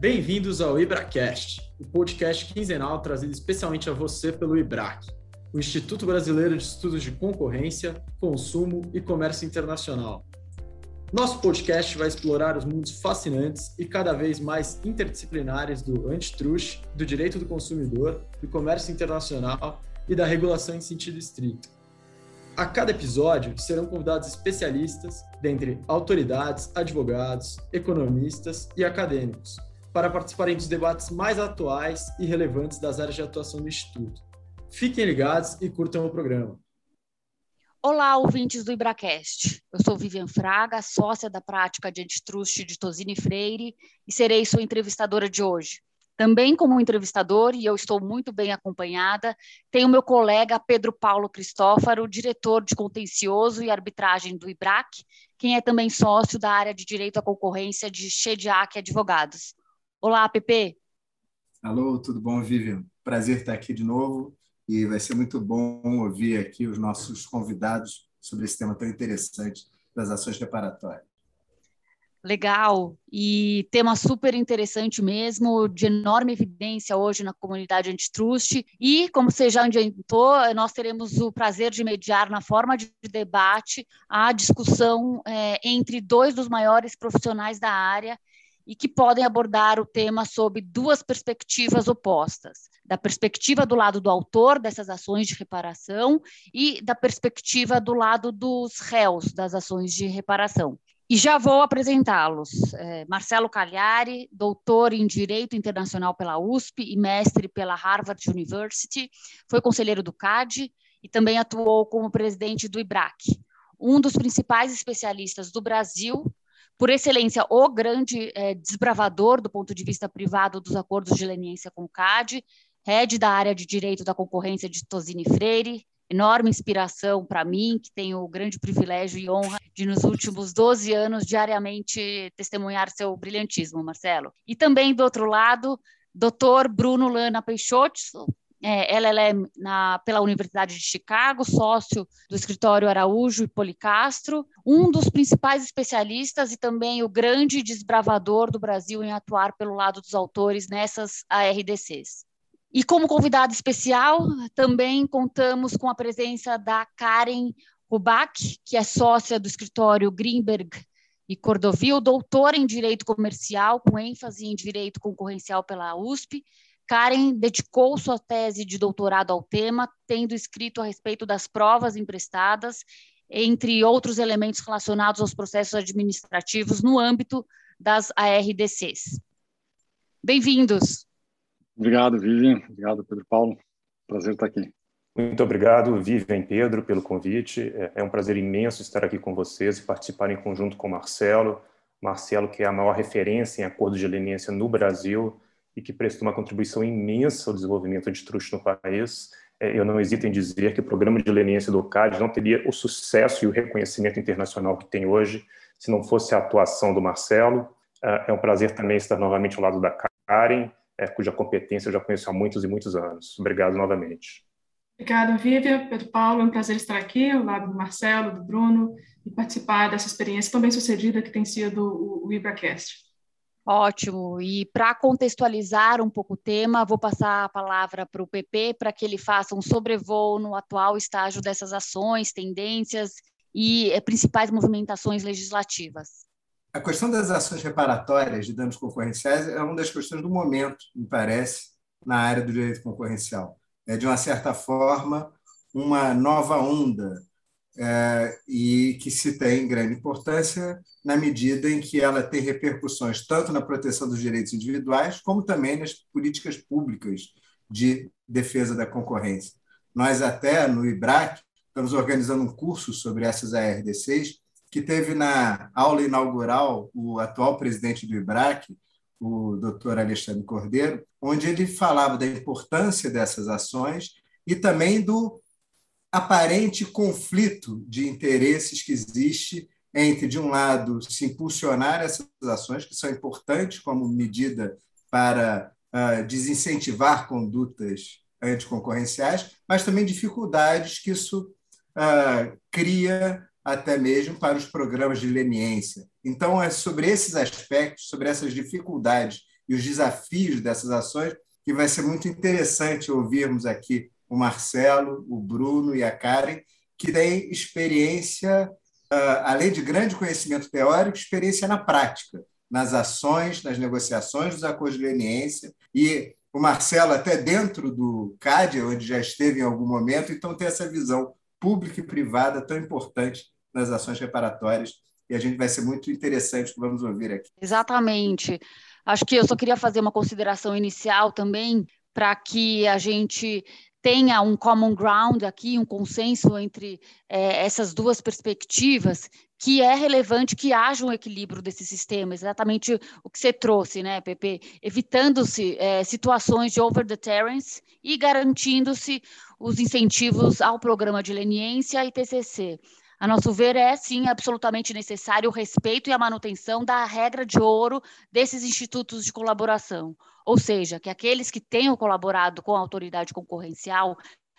Bem-vindos ao IbraCast, o podcast quinzenal trazido especialmente a você pelo IBRAC, o Instituto Brasileiro de Estudos de Concorrência, Consumo e Comércio Internacional. Nosso podcast vai explorar os mundos fascinantes e cada vez mais interdisciplinares do antitrust, do direito do consumidor, do comércio internacional e da regulação em sentido estrito. A cada episódio serão convidados especialistas, dentre autoridades, advogados, economistas e acadêmicos, para participarem dos debates mais atuais e relevantes das áreas de atuação do Instituto. Fiquem ligados e curtam o programa. Olá, ouvintes do IbraCast. Eu sou Vivian Fraga, sócia da prática de antitrust de Tosini Freire e serei sua entrevistadora de hoje. Também como entrevistador, e eu estou muito bem acompanhada, tenho meu colega Pedro Paulo Cristófaro, diretor de contencioso e arbitragem do IBRAC, quem é também sócio da área de direito à concorrência de Shediac Advogados. Olá, Pepe. Alô, tudo bom, Vivian? Prazer estar aqui de novo e vai ser muito bom ouvir aqui os nossos convidados sobre esse tema tão interessante das ações reparatórias. Legal, e tema super interessante mesmo, de enorme evidência hoje na comunidade antitrust. E, como você já adiantou, nós teremos o prazer de mediar na forma de debate a discussão é, entre dois dos maiores profissionais da área e que podem abordar o tema sob duas perspectivas opostas: da perspectiva do lado do autor dessas ações de reparação e da perspectiva do lado dos réus das ações de reparação. E já vou apresentá-los. É, Marcelo Cagliari, doutor em Direito Internacional pela USP e mestre pela Harvard University, foi conselheiro do CAD e também atuou como presidente do IBRAC, um dos principais especialistas do Brasil por excelência, o grande é, desbravador do ponto de vista privado dos acordos de leniência com o CAD, head da área de direito da concorrência de Tosini Freire, enorme inspiração para mim, que tenho o grande privilégio e honra de, nos últimos 12 anos, diariamente testemunhar seu brilhantismo, Marcelo. E também, do outro lado, doutor Bruno Lana Peixoto, é, LLM na, pela Universidade de Chicago, sócio do escritório Araújo e Policastro, um dos principais especialistas e também o grande desbravador do Brasil em atuar pelo lado dos autores nessas ARDCs. E como convidado especial, também contamos com a presença da Karen Rubach, que é sócia do escritório Greenberg e Cordovil, doutora em Direito Comercial, com ênfase em Direito Concorrencial pela USP, Karen dedicou sua tese de doutorado ao tema, tendo escrito a respeito das provas emprestadas, entre outros elementos relacionados aos processos administrativos no âmbito das ARDCs. Bem-vindos. Obrigado, Vivian. Obrigado, Pedro Paulo. Prazer estar aqui. Muito obrigado, Vivian e Pedro, pelo convite. É um prazer imenso estar aqui com vocês e participar em conjunto com Marcelo. Marcelo, que é a maior referência em acordos de leniência no Brasil, e que prestou uma contribuição imensa ao desenvolvimento de truste no país. É, eu não hesito em dizer que o programa de leniência do CAD não teria o sucesso e o reconhecimento internacional que tem hoje se não fosse a atuação do Marcelo. É, é um prazer também estar novamente ao lado da Karen, é, cuja competência eu já conheço há muitos e muitos anos. Obrigado novamente. Obrigada, Vivian, Pedro Paulo. É um prazer estar aqui ao lado do Marcelo, do Bruno, e participar dessa experiência tão bem sucedida que tem sido o IbraCast. Ótimo. E para contextualizar um pouco o tema, vou passar a palavra para o PP para que ele faça um sobrevoo no atual estágio dessas ações, tendências e eh, principais movimentações legislativas. A questão das ações reparatórias de danos concorrenciais é uma das questões do momento, me parece, na área do direito concorrencial. É, de uma certa forma, uma nova onda é, e que se tem grande importância na medida em que ela tem repercussões tanto na proteção dos direitos individuais, como também nas políticas públicas de defesa da concorrência. Nós, até no IBRAC, estamos organizando um curso sobre essas ARDCs, que teve na aula inaugural o atual presidente do IBRAC, o doutor Alexandre Cordeiro, onde ele falava da importância dessas ações e também do aparente conflito de interesses que existe entre, de um lado, se impulsionar essas ações, que são importantes como medida para uh, desincentivar condutas anticoncorrenciais, mas também dificuldades que isso uh, cria até mesmo para os programas de leniência. Então, é sobre esses aspectos, sobre essas dificuldades e os desafios dessas ações, que vai ser muito interessante ouvirmos aqui o Marcelo, o Bruno e a Karen, que têm experiência, ah, além de grande conhecimento teórico, experiência na prática, nas ações, nas negociações dos acordos de leniência. E o Marcelo, até dentro do CAD, onde já esteve em algum momento, então tem essa visão pública e privada tão importante nas ações reparatórias. E a gente vai ser muito interessante que vamos ouvir aqui. Exatamente. Acho que eu só queria fazer uma consideração inicial também para que a gente tenha um common ground aqui, um consenso entre é, essas duas perspectivas, que é relevante que haja um equilíbrio desse sistema, exatamente o que você trouxe, né, Pepe? Evitando-se é, situações de over-deterrence e garantindo-se os incentivos ao programa de leniência e TCC. A nosso ver, é sim absolutamente necessário o respeito e a manutenção da regra de ouro desses institutos de colaboração, ou seja, que aqueles que tenham colaborado com a autoridade concorrencial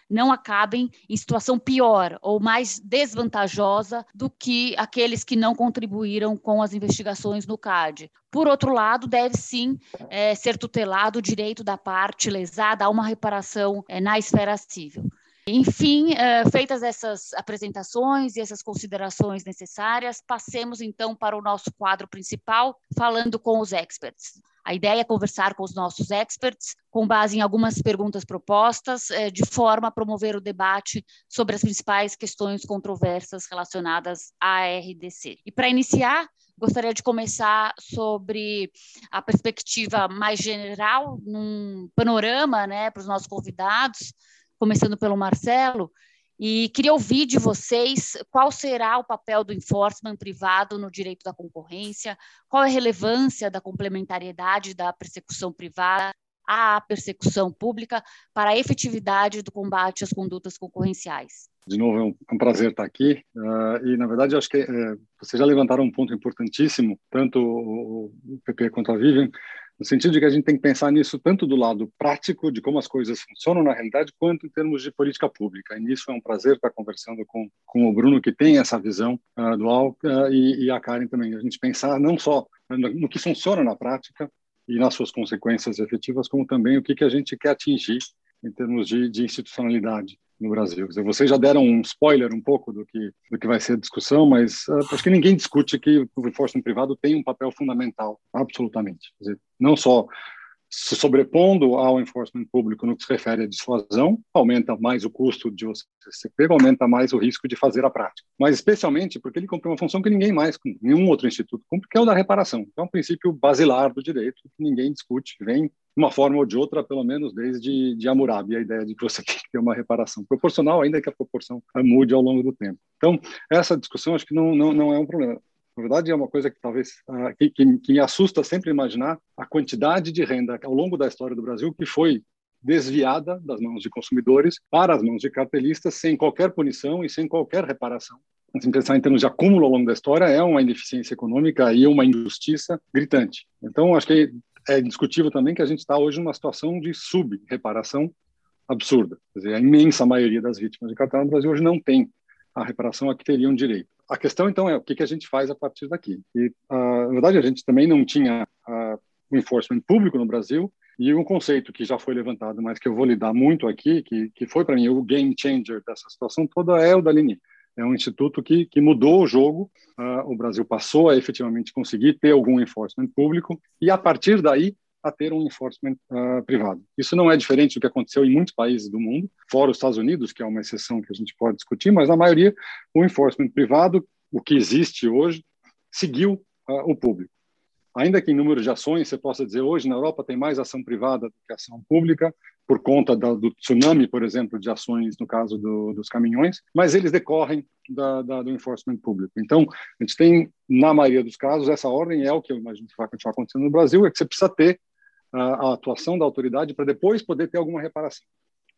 não acabem em situação pior ou mais desvantajosa do que aqueles que não contribuíram com as investigações no CAD. Por outro lado, deve sim é, ser tutelado o direito da parte lesada a uma reparação é, na esfera civil. Enfim, uh, feitas essas apresentações e essas considerações necessárias, passemos então para o nosso quadro principal, falando com os experts. A ideia é conversar com os nossos experts, com base em algumas perguntas propostas, uh, de forma a promover o debate sobre as principais questões controversas relacionadas à RDC. E para iniciar, gostaria de começar sobre a perspectiva mais geral, num panorama né, para os nossos convidados, começando pelo Marcelo, e queria ouvir de vocês qual será o papel do enforcement privado no direito da concorrência, qual é a relevância da complementariedade da persecução privada à persecução pública para a efetividade do combate às condutas concorrenciais. De novo, é um, é um prazer estar aqui. Uh, e, na verdade, acho que uh, vocês já levantaram um ponto importantíssimo, tanto o, o PP quanto a Vivian, no sentido de que a gente tem que pensar nisso tanto do lado prático, de como as coisas funcionam na realidade, quanto em termos de política pública. E nisso é um prazer estar conversando com, com o Bruno, que tem essa visão uh, dual, uh, e, e, a Karen também. A gente pensar não só no, no, que funciona na prática e nas suas consequências efetivas, como também o que, que a gente quer atingir em termos de, de institucionalidade no Brasil. Dizer, vocês já deram um spoiler um pouco do que, do que vai ser a discussão, mas uh, acho que ninguém discute que o enforcement privado tem um papel fundamental, absolutamente. Dizer, não só se sobrepondo ao enforcement público no que se refere à dissuasão, aumenta mais o custo de você ser pego, aumenta mais o risco de fazer a prática. Mas especialmente porque ele cumpre uma função que ninguém mais, nenhum outro instituto cumpre, que é o da reparação. É um princípio basilar do direito que ninguém discute, vem uma forma ou de outra, pelo menos desde de Hammurabi, a ideia de que você tem que ter uma reparação proporcional, ainda que a proporção mude ao longo do tempo. Então, essa discussão acho que não, não, não é um problema. Na verdade, é uma coisa que talvez uh, que, que, que, me assusta sempre imaginar a quantidade de renda ao longo da história do Brasil que foi desviada das mãos de consumidores para as mãos de cartelistas sem qualquer punição e sem qualquer reparação. Se pensar em termos de acúmulo ao longo da história, é uma ineficiência econômica e uma injustiça gritante. Então, acho que é indiscutível também que a gente está hoje numa situação de sub-reparação absurda. Quer dizer, a imensa maioria das vítimas de cartel no Brasil hoje não tem a reparação a que teriam direito. A questão, então, é o que, a gente faz a partir daqui. E, uh, na verdade, a gente também não tinha uh, o enforcement público no Brasil, e um conceito que já foi levantado, mas que eu vou lidar muito aqui, que, que foi para mim o game changer dessa situação toda, é o da Lini. É um instituto que, que mudou o jogo. Uh, o Brasil passou a efetivamente conseguir ter algum enforcement público, e a partir daí a ter um enforcement uh, privado. Isso não é diferente do que aconteceu em muitos países do mundo, fora os Estados Unidos, que é uma exceção que a gente pode discutir, mas na maioria o enforcement privado, o que existe hoje, seguiu uh, o público. Ainda que em número de ações você possa dizer hoje na Europa tem mais ação privada do que ação pública, por conta da, do tsunami, por exemplo, de ações no caso do, dos caminhões, mas eles decorrem da, da, do enforcement público. Então, a gente tem, na maioria dos casos, essa ordem é o que eu imagino que vai continuar acontecendo no Brasil, é que você precisa ter a, atuação da autoridade para depois poder ter alguma reparação.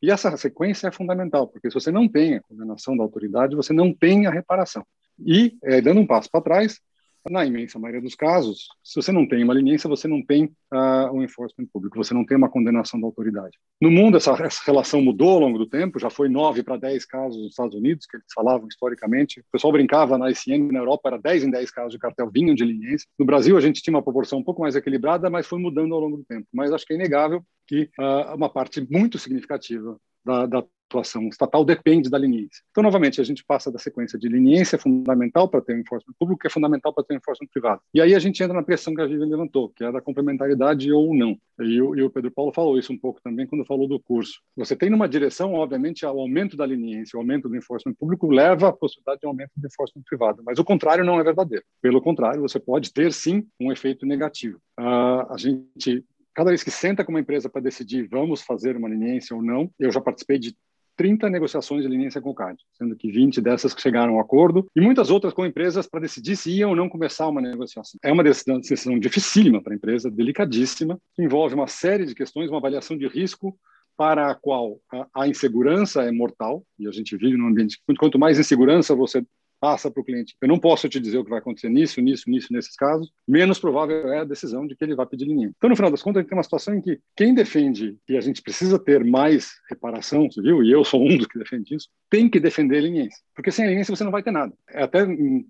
E essa sequência é fundamental, porque se você não tem a condenação da autoridade, você não tem a reparação. E, é, dando um passo para trás, na imensa maioria dos casos, se você não tem uma leniência, você não tem uh, um enforcement público, você não tem uma condenação da autoridade. No mundo, essa, essa relação mudou ao longo do tempo, já foi 9 para 10 casos nos Estados Unidos, que eles falavam historicamente. O pessoal brincava na ICN, na Europa, era 10 em 10 casos de cartel vinham de leniência. No Brasil, a gente tinha uma proporção um pouco mais equilibrada, mas foi mudando ao longo do tempo. Mas acho que é inegável que uh, uma parte muito significativa da, da atuação estatal depende da leniência. Então, novamente, a gente passa da sequência de leniência fundamental para ter um enforcement público, que é fundamental para ter um enforcement privado. E aí a gente entra na pressão que a Vivian levantou, que é da complementaridade ou não. E e o Pedro Paulo falou isso um pouco também quando falou do curso. Você tem numa direção, obviamente, o aumento da leniência, o aumento do enforcement público leva à possibilidade de aumento do enforcement privado, mas o contrário não é verdadeiro. Pelo contrário, você pode ter, sim, um efeito negativo. Uh, a gente cada vez que senta com uma empresa para decidir vamos fazer uma leniência ou não, eu já participei de 30 negociações de leniência com o CAD, sendo que 20 dessas chegaram a um acordo e muitas outras com empresas para decidir se iam ou não começar uma negociação. É uma decisão, decisão dificílima para a empresa, delicadíssima, que envolve uma série de questões, uma avaliação de risco para a qual a, a insegurança é mortal, e a gente vive num ambiente quanto mais insegurança você passa para o cliente. Eu não posso te dizer o que vai acontecer nisso, nisso, nisso, nesses casos. Menos provável é a decisão de que ele vai pedir linha. Então, no final das contas, a gente tem uma situação em que quem defende que a gente precisa ter mais reparação civil, e eu sou um dos que defende isso, tem que defender leniência. Porque sem leniência você não vai ter nada. É até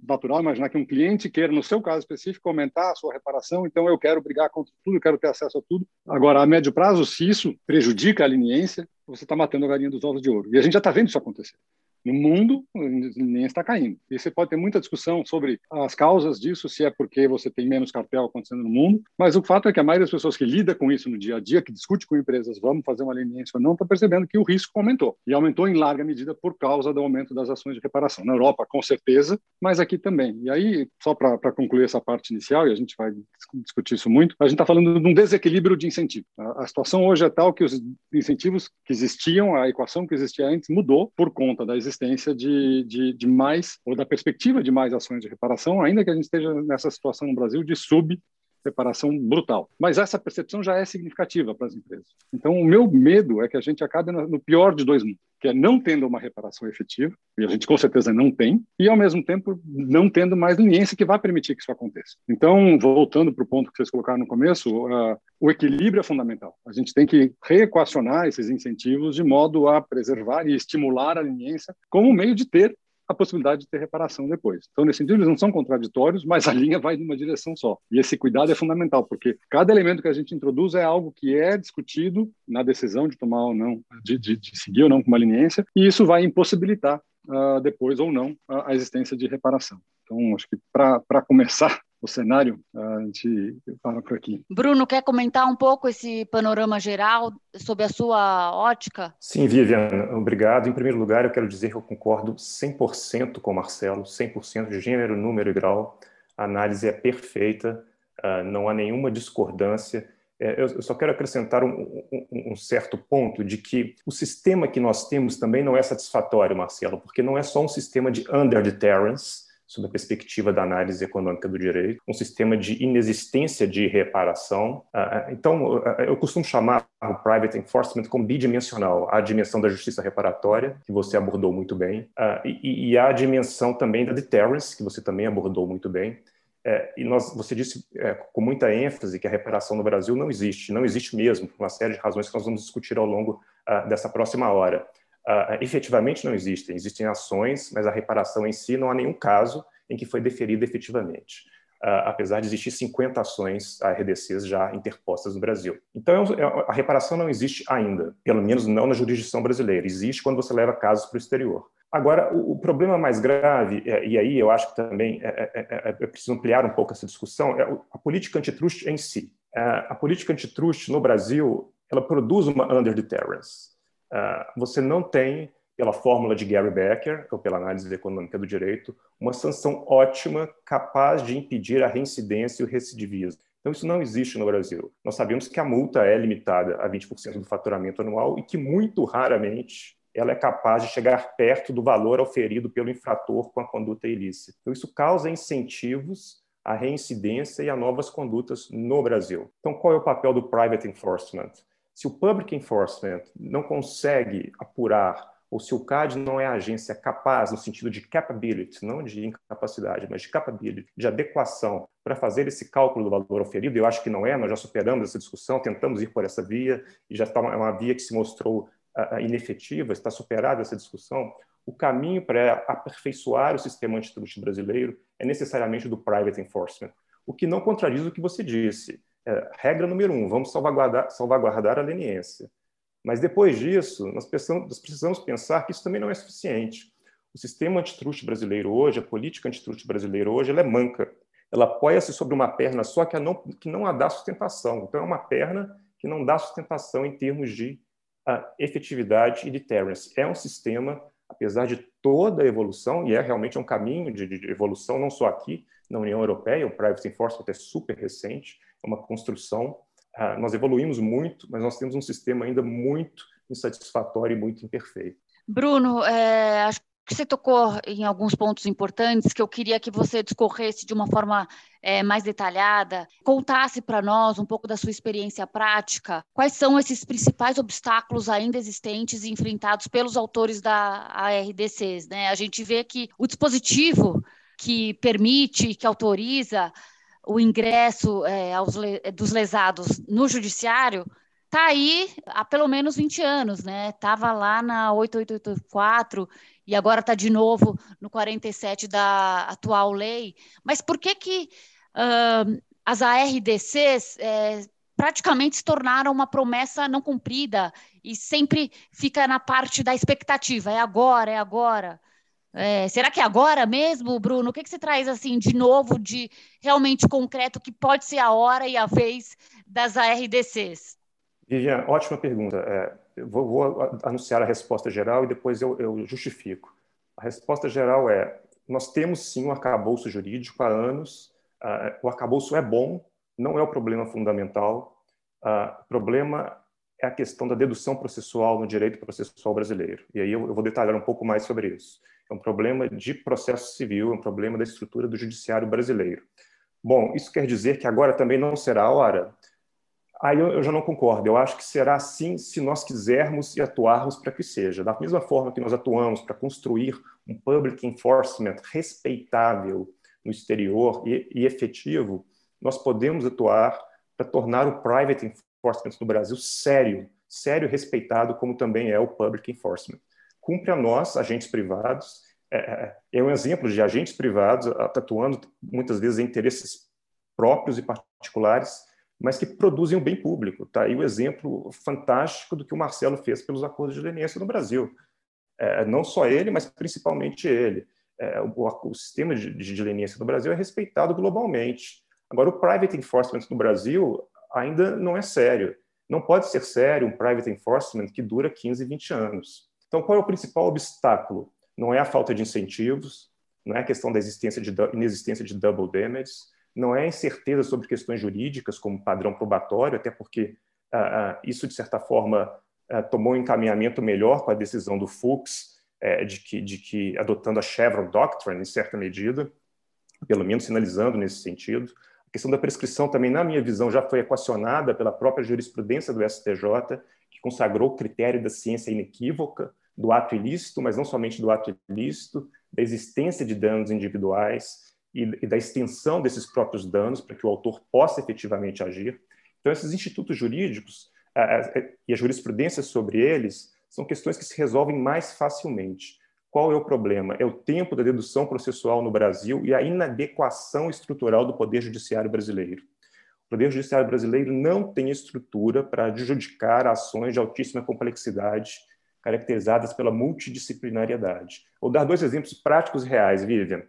natural imaginar que um cliente queira, no seu caso específico, aumentar a sua reparação, então eu quero brigar contra tudo, eu quero ter acesso a tudo. Agora, a médio prazo, se isso prejudica a leniência, você está matando a galinha dos ovos de ouro. E a gente já está vendo isso acontecer. No mundo, nem está caindo. E você pode ter muita discussão sobre as causas disso, se é porque você tem menos cartel acontecendo no mundo, mas o fato é que a maioria das pessoas que lida com isso no dia a dia, que discute com empresas, vamos fazer uma leniência ou não, está percebendo que o risco aumentou. E aumentou em larga medida por causa do aumento das ações de reparação. Na Europa, com certeza, mas aqui também. E aí, só para concluir essa parte inicial, e a gente vai discutir isso muito, a gente está falando de um desequilíbrio de incentivo. A, a situação hoje é tal que os incentivos que existiam, a equação que existia antes, mudou por conta da existência de, de, de, mais, ou da perspectiva de mais ações de reparação, ainda que a gente esteja nessa situação no Brasil de sub reparação brutal. Mas essa percepção já é significativa para as empresas. Então, o meu medo é que a gente acabe no pior de dois mundos, que é não tendo uma reparação efetiva, e a gente com certeza não tem, e ao mesmo tempo não tendo mais leniência que vai permitir que isso aconteça. Então, voltando para o ponto que vocês colocaram no começo, uh, o equilíbrio é fundamental. A gente tem que reequacionar esses incentivos de modo a preservar e estimular a leniência como meio de ter a possibilidade de ter reparação depois. Então, nesse sentido, eles não são contraditórios, mas a linha vai numa direção só. E esse cuidado é fundamental, porque cada elemento que a gente introduz é algo que é discutido na decisão de tomar ou não, de, de, de seguir ou não com uma leniência, e isso vai impossibilitar uh, depois ou não a, a existência de reparação. Então, acho que para começar, o cenário, a gente para por aqui. Bruno, quer comentar um pouco esse panorama geral sob a sua ótica? Sim, Vivian, obrigado. Em primeiro lugar, eu quero dizer que eu concordo 100% com o Marcelo, 100% de gênero, número e grau. A análise é perfeita, ah, não há nenhuma discordância. É, eu só quero acrescentar um, um, um, certo ponto de que o sistema que nós temos também não é satisfatório, Marcelo, porque não é só um sistema de under-deterrence, sob a perspectiva da análise econômica do direito, um sistema de inexistência de reparação. Ah, ah, então, ah, eu costumo chamar o private enforcement como bidimensional, a dimensão da justiça reparatória, que você abordou muito bem, e a dimensão também da deterrence, que você também abordou muito bem. É, e nós, você disse é, com muita ênfase que a reparação no Brasil não existe, não existe mesmo, por uma série de razões que nós vamos discutir ao longo dessa próxima hora uh, efetivamente não existem. Existem ações, mas a reparação em si não há nenhum caso em que foi deferida efetivamente. Uh, apesar de existir 50 ações RDCs já interpostas no Brasil. Então, é é, a reparação não existe ainda, pelo menos não na jurisdição brasileira. Existe quando você leva casos para o exterior. Agora, o, problema mais grave, é, e aí eu acho que também é, é, é, preciso ampliar um pouco essa discussão, é a política antitruste em si. a política antitruste no Brasil, ela produz uma under-deterrence. Ah, você não tem, pela fórmula de Gary Becker, ou pela análise econômica do direito, uma sanção ótima capaz de impedir a reincidência e o recidivismo. Então, isso não existe no Brasil. Nós sabemos que a multa é limitada a 20% do faturamento anual e que, muito raramente, ela é capaz de chegar perto do valor oferido pelo infrator com a conduta ilícita. Então, isso causa incentivos à reincidência e a novas condutas no Brasil. Então, qual é o papel do private enforcement? Se o public enforcement não consegue apurar ou se o CAD não é a agência capaz, no sentido de capability, não de incapacidade, mas de capability, de adequação para fazer esse cálculo do valor oferido, eu acho que não é, nós já superamos essa discussão, tentamos ir por essa via, e já está uma, uma via que se mostrou uh, inefetiva, está superada essa discussão. O caminho para aperfeiçoar o sistema antitruste brasileiro é necessariamente do private enforcement, o que não contradiz o que você disse. É, regra número um, vamos salvaguardar, salvaguardar a leniência. Mas depois disso, nós precisamos, nós precisamos pensar que isso também não é suficiente. O sistema antitruste brasileiro hoje, a política antitruste brasileira hoje, ela é manca. Ela apoia-se sobre uma perna só que não, que não a dá sustentação. Então, é uma perna que não dá sustentação em termos de uh, efetividade e deterrence. É um sistema, apesar de toda a evolução, e é realmente um caminho de, de evolução, não só aqui na União Europeia, o Private Enforcement é super recente, é uma construção ah, nós evoluímos muito, mas nós temos um sistema ainda muito insatisfatório e muito imperfeito. Bruno, é, acho que você tocou em alguns pontos importantes que eu queria que você discorresse de uma forma é, mais detalhada, contasse para nós um pouco da sua experiência prática, quais são esses principais obstáculos ainda existentes e enfrentados pelos autores da ARDCs. Né? A gente vê que o dispositivo que permite, que autoriza o ingresso é, aos, dos lesados no judiciário está aí há pelo menos 20 anos, né? Estava lá na 8884 e agora está de novo no 47 da atual lei. Mas por que que uh, as ARDCs é, praticamente se tornaram uma promessa não cumprida e sempre fica na parte da expectativa, é agora, é agora. É, será que é agora mesmo, Bruno? O que, que você traz assim de novo, de realmente concreto, que pode ser a hora e a vez das ARDCs? Vivian, ótima pergunta. É, vou, vou, anunciar a resposta geral e depois eu, eu, justifico. A resposta geral é: nós temos sim um arcabouço jurídico há anos. Uh, o arcabouço é bom, não é o problema fundamental. Uh, o problema é a questão da dedução processual no direito processual brasileiro. E aí eu, eu vou detalhar um pouco mais sobre isso. É um problema de processo civil, é um problema da estrutura do judiciário brasileiro. Bom, isso quer dizer que agora também não será a hora? Aí eu, já não concordo. Eu acho que será assim se nós quisermos e atuarmos para que seja. Da mesma forma que nós atuamos para construir um public enforcement respeitável no exterior e, e efetivo, nós podemos atuar para tornar o private enforcement no Brasil sério, sério e respeitado, como também é o public enforcement cumpre a nós, agentes privados, é, é, é um exemplo de agentes privados atuando muitas vezes em interesses próprios e particulares, mas que produzem o bem público. Tá aí o exemplo fantástico do que o Marcelo fez pelos acordos de leniência no Brasil. É, não só ele, mas principalmente ele. É, o, o, sistema de, de leniência no Brasil é respeitado globalmente. Agora, o private enforcement no Brasil ainda não é sério. Não pode ser sério um private enforcement que dura 15, 20 anos. Então, qual é o principal obstáculo? Não é a falta de incentivos, não é a questão da existência de inexistência de double damage, não é a incerteza sobre questões jurídicas como padrão probatório, até porque uh, uh, isso de certa forma uh, tomou um encaminhamento melhor com a decisão do Fuchs eh, de que, de que adotando a Chevron Doctrine em certa medida, pelo menos sinalizando nesse sentido. A questão da prescrição também, na minha visão, já foi equacionada pela própria jurisprudência do STJ, que consagrou o critério da ciência inequívoca do ato ilícito, mas não somente do ato ilícito, da existência de danos individuais e, e da extensão desses próprios danos para que o autor possa efetivamente agir. Então, esses institutos jurídicos a, e a jurisprudência sobre eles são questões que se resolvem mais facilmente. Qual é o problema? É o tempo da dedução processual no Brasil e a inadequação estrutural do Poder Judiciário brasileiro. O Poder Judiciário brasileiro não tem estrutura para adjudicar ações de altíssima complexidade caracterizadas pela multidisciplinariedade. Vou dar dois exemplos práticos e reais, Vivian.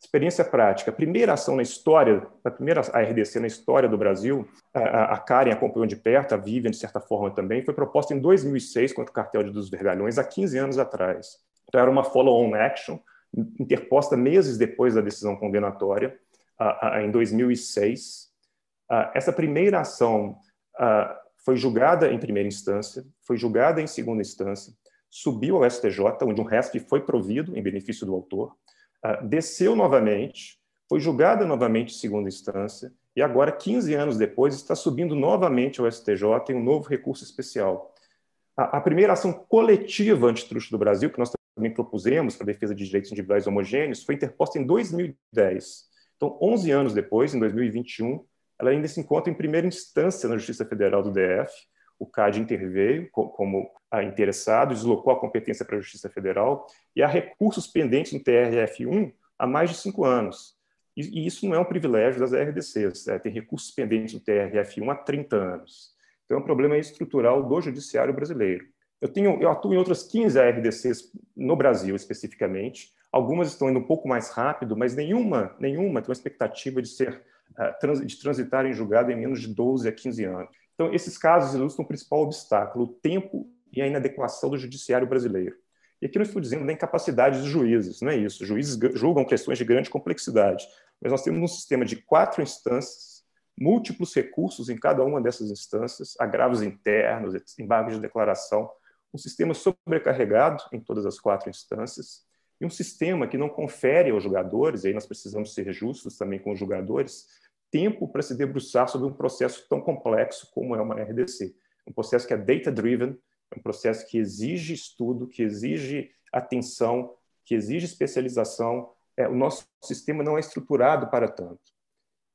Experiência prática. A primeira ação na história, a primeira ARDC na história do Brasil, a, a Karen acompanhou de perto, a Vivian, de certa forma, também, foi proposta em 2006 contra o cartel dos Vergalhões, há 15 anos atrás. Então, era uma follow-on action, interposta meses depois da decisão condenatória, em 2006. essa primeira ação foi julgada em primeira instância, foi julgada em segunda instância, subiu ao STJ, onde um resto foi provido em benefício do autor, uh, desceu novamente, foi julgada novamente em segunda instância, e agora, 15 anos depois, está subindo novamente ao STJ em um novo recurso especial. A, a primeira ação coletiva antitruste do Brasil, que nós também propusemos para a defesa de direitos individuais homogêneos, foi interposta em 2010. Então, 11 anos depois, em 2021, ela ainda se encontra em primeira instância na Justiça Federal do DF. O CAD interveio como interessado, deslocou a competência para a Justiça Federal e há recursos pendentes no TRF1 há mais de cinco anos. E, isso não é um privilégio das RDCs, é, tem recursos pendentes no TRF1 há 30 anos. Então, é um problema estrutural do judiciário brasileiro. Eu, tenho, eu atuo em outras 15 RDCs no Brasil, especificamente. Algumas estão indo um pouco mais rápido, mas nenhuma, nenhuma tem uma expectativa de ser de transitar em julgado em menos de 12 a 15 anos. Então, esses casos ilustram o principal obstáculo, o tempo e a inadequação do judiciário brasileiro. E aqui não estou dizendo da incapacidade dos juízes, não é isso. Juízes julgam questões de grande complexidade, mas nós temos um sistema de quatro instâncias, múltiplos recursos em cada uma dessas instâncias, agravos internos, embargos de declaração, um sistema sobrecarregado em todas as quatro instâncias, e um sistema que não confere aos jogadores, e aí nós precisamos ser justos também com os jogadores, tempo para se debruçar sobre um processo tão complexo como é uma RDC. Um processo que é data-driven, é um processo que exige estudo, que exige atenção, que exige especialização. É, o nosso sistema não é estruturado para tanto.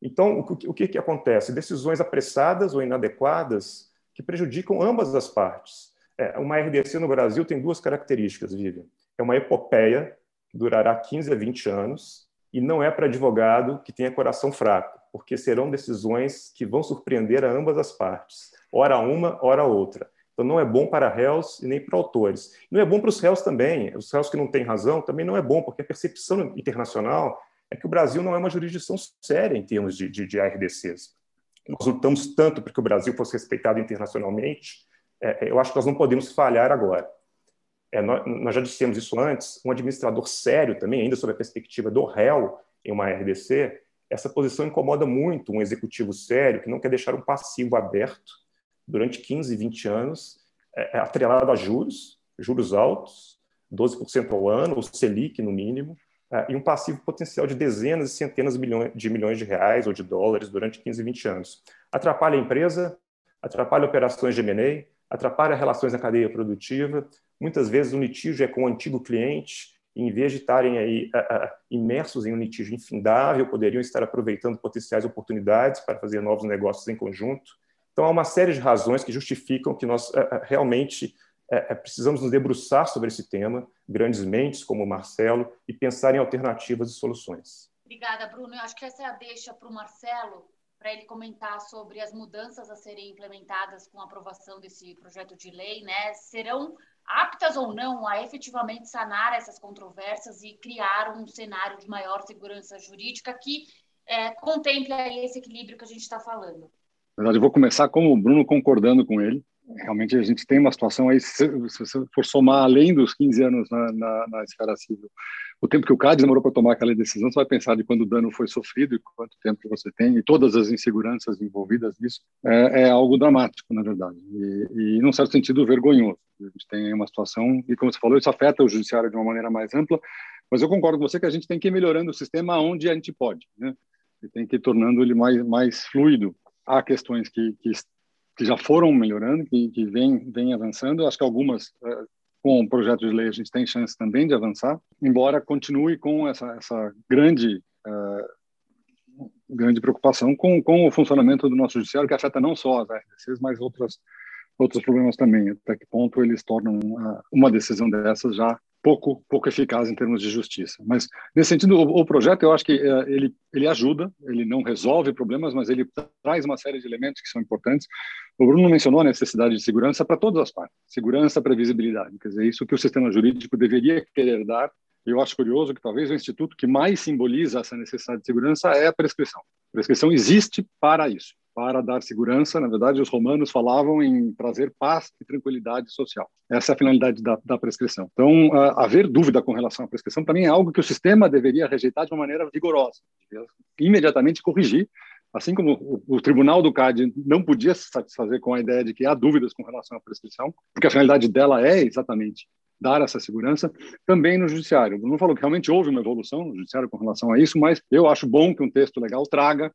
Então, o que, o que, que acontece? Decisões apressadas ou inadequadas que prejudicam ambas as partes. É, uma RDC no Brasil tem duas características, Vivian. É uma epopeia que durará 15 a 20 anos e não é para advogado que tenha coração fraco, porque serão decisões que vão surpreender a ambas as partes, ora uma, ora outra. Então, não é bom para réus e nem para autores. Não é bom para os réus também. Os réus que não têm razão também não é bom, porque a percepção internacional é que o Brasil não é uma jurisdição séria em termos de, de, de ARDCs. Nós lutamos tanto para que o Brasil fosse respeitado internacionalmente, é, é, eu acho que nós não podemos falhar agora. É, nós, nós, já dissemos isso antes, um administrador sério também, ainda sob a perspectiva do réu em uma RDC, essa posição incomoda muito um executivo sério que não quer deixar um passivo aberto durante 15, 20 anos, é, é, atrelado a juros, juros altos, 12% ao ano, o Selic no mínimo, é, e um passivo potencial de dezenas e centenas de milhões de reais ou de dólares durante 15, 20 anos. Atrapalha a empresa, atrapalha operações de M&A, atrapalha relações na cadeia produtiva. Muitas vezes o litígio é com o antigo cliente, e em vez de estarem aí imersos em um litígio infindável, poderiam estar aproveitando potenciais oportunidades para fazer novos negócios em conjunto. Então, há uma série de razões que justificam que nós realmente precisamos nos debruçar sobre esse tema, grandes mentes como o Marcelo, e pensar em alternativas e soluções. Obrigada, Bruno. Eu acho que essa é a deixa para o Marcelo, para ele comentar sobre as mudanças a serem implementadas com a aprovação desse projeto de lei, né? Serão aptas ou não a efetivamente sanar essas controvérsias e criar um cenário de maior segurança jurídica que é, contemple esse equilíbrio que a gente está falando. Verdade, eu vou começar como o Bruno concordando com ele. Realmente, a gente tem uma situação aí, se você for somar além dos 15 anos na, na, na esfera civil, o tempo que o CAD demorou para tomar aquela decisão, você vai pensar de quando o dano foi sofrido e quanto tempo você tem, e todas as inseguranças envolvidas nisso, é, é algo dramático, na verdade, e, e, num certo sentido, vergonhoso. A gente tem uma situação, e como você falou, isso afeta o judiciário de uma maneira mais ampla, mas eu concordo com você que a gente tem que ir melhorando o sistema onde a gente pode, né? E tem que ir tornando ele mais, mais fluido há questões que, que, que já foram melhorando, que, que vêm avançando. Acho que algumas, eh, com o projeto de lei, a gente tem chance também de avançar, embora continue com essa, essa grande, uh, grande preocupação com, com o funcionamento do nosso judiciário, que afeta não só as RDCs, mas outras, outros problemas também. Até que ponto eles tornam uh, uma decisão dessas já pouco pouco eficaz em termos de justiça. Mas nesse sentido, o, o projeto eu acho que uh, ele ele ajuda, ele não resolve problemas, mas ele traz uma série de elementos que são importantes. O Bruno mencionou a necessidade de segurança para todas as partes, segurança, previsibilidade, quer dizer, isso que o sistema jurídico deveria querer dar. Eu acho curioso que talvez o instituto que mais simboliza essa necessidade de segurança é a prescrição. A prescrição existe para isso para dar segurança. Na verdade, os romanos falavam em trazer paz e tranquilidade social. Essa é a finalidade da, da prescrição. Então, uh, haver dúvida com relação à prescrição também é algo que o sistema deveria rejeitar de uma maneira vigorosa, imediatamente corrigir. Assim como o, o tribunal do CAD não podia se satisfazer com a ideia de que há dúvidas com relação à prescrição, porque a finalidade dela é exatamente dar essa segurança, também no judiciário. Não falou que realmente houve uma evolução no judiciário com relação a isso, mas eu acho bom que um texto legal traga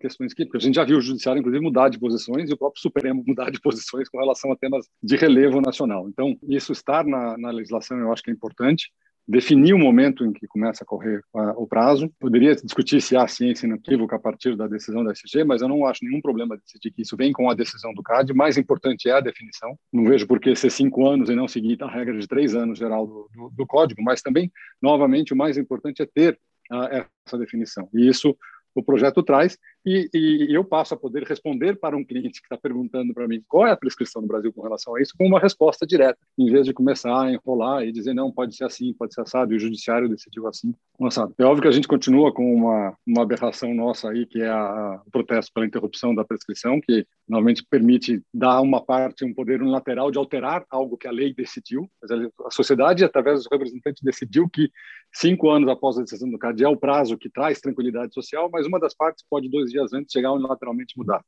questões que, porque a gente já viu o judiciário, inclusive, mudar de posições e o próprio Supremo mudar de posições com relação a temas de relevo nacional. Então, isso estar na, na legislação eu acho que é importante definir o momento em que começa a correr o prazo. Poderia discutir se há ciência inequívoca a partir da decisão da SG, mas eu não acho nenhum problema decidir que isso vem com a decisão do CAD. Mais importante é a definição. Não vejo por que ser cinco anos e não seguir a regra de três anos geral do, do, do código, mas também, novamente, o mais importante é ter uh, essa definição. E isso o projeto traz, e, e, eu passo a poder responder para um cliente que está perguntando para mim qual é a prescrição no Brasil com relação a isso, com uma resposta direta, em vez de começar a enrolar e dizer, não, pode ser assim, pode ser assado, e o judiciário decidiu assim. É óbvio que a gente continua com uma, uma aberração nossa aí, que é a, o protesto pela interrupção da prescrição, que normalmente permite dar uma parte, um poder unilateral de alterar algo que a lei decidiu, a sociedade, através dos representantes, decidiu que cinco anos após a decisão do CAD é o prazo que traz tranquilidade social, mas uma das partes pode, dois dias antes, chegar unilateralmente mudar.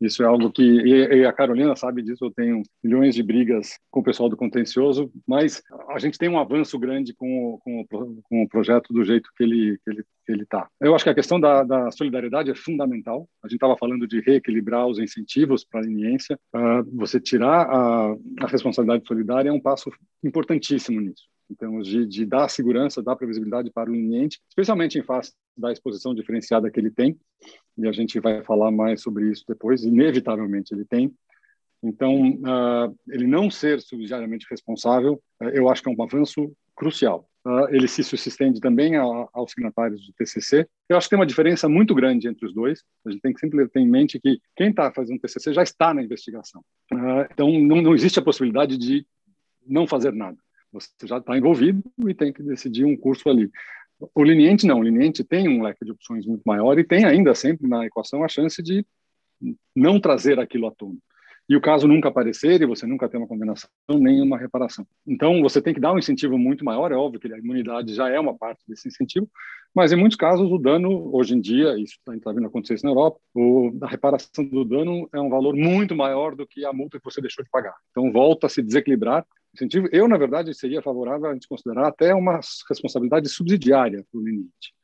Isso é algo que, e, a Carolina sabe disso, eu tenho milhões de brigas com o pessoal do contencioso, mas a gente tem um avanço grande com, o, com, o, com o projeto do jeito que ele está. Que ele, que ele tá. Eu acho que a questão da, da solidariedade é fundamental. A gente estava falando de reequilibrar os incentivos para a leniência. Uh, você tirar a, a responsabilidade solidária é um passo importantíssimo nisso em termos de, de, dar segurança, dar previsibilidade para o cliente, especialmente em face da exposição diferenciada que ele tem, e a gente vai falar mais sobre isso depois, inevitavelmente ele tem. Então, uh, ele não ser subsidiariamente responsável, uh, eu acho que é um avanço crucial. Uh, ele se estende também aos signatários do TCC. Eu acho que tem uma diferença muito grande entre os dois. A gente tem que sempre ter em mente que quem está fazendo TCC já está na investigação. então, não, não existe a possibilidade de não fazer nada. Você já está envolvido e tem que decidir um curso ali. O liniente não, o liniente tem um leque de opções muito maior e tem ainda sempre na equação a chance de não trazer aquilo à tona. E o caso nunca aparecer e você nunca ter uma condenação nem uma reparação. Então, você tem que dar um incentivo muito maior. É óbvio que a imunidade já é uma parte desse incentivo, mas em muitos casos o dano, hoje em dia, isso está tá vindo acontecer isso na Europa, o, a reparação do dano é um valor muito maior do que a multa que você deixou de pagar. Então, volta a se desequilibrar incentivo. Eu, na verdade, seria favorável a gente considerar até uma responsabilidade subsidiária para o limite,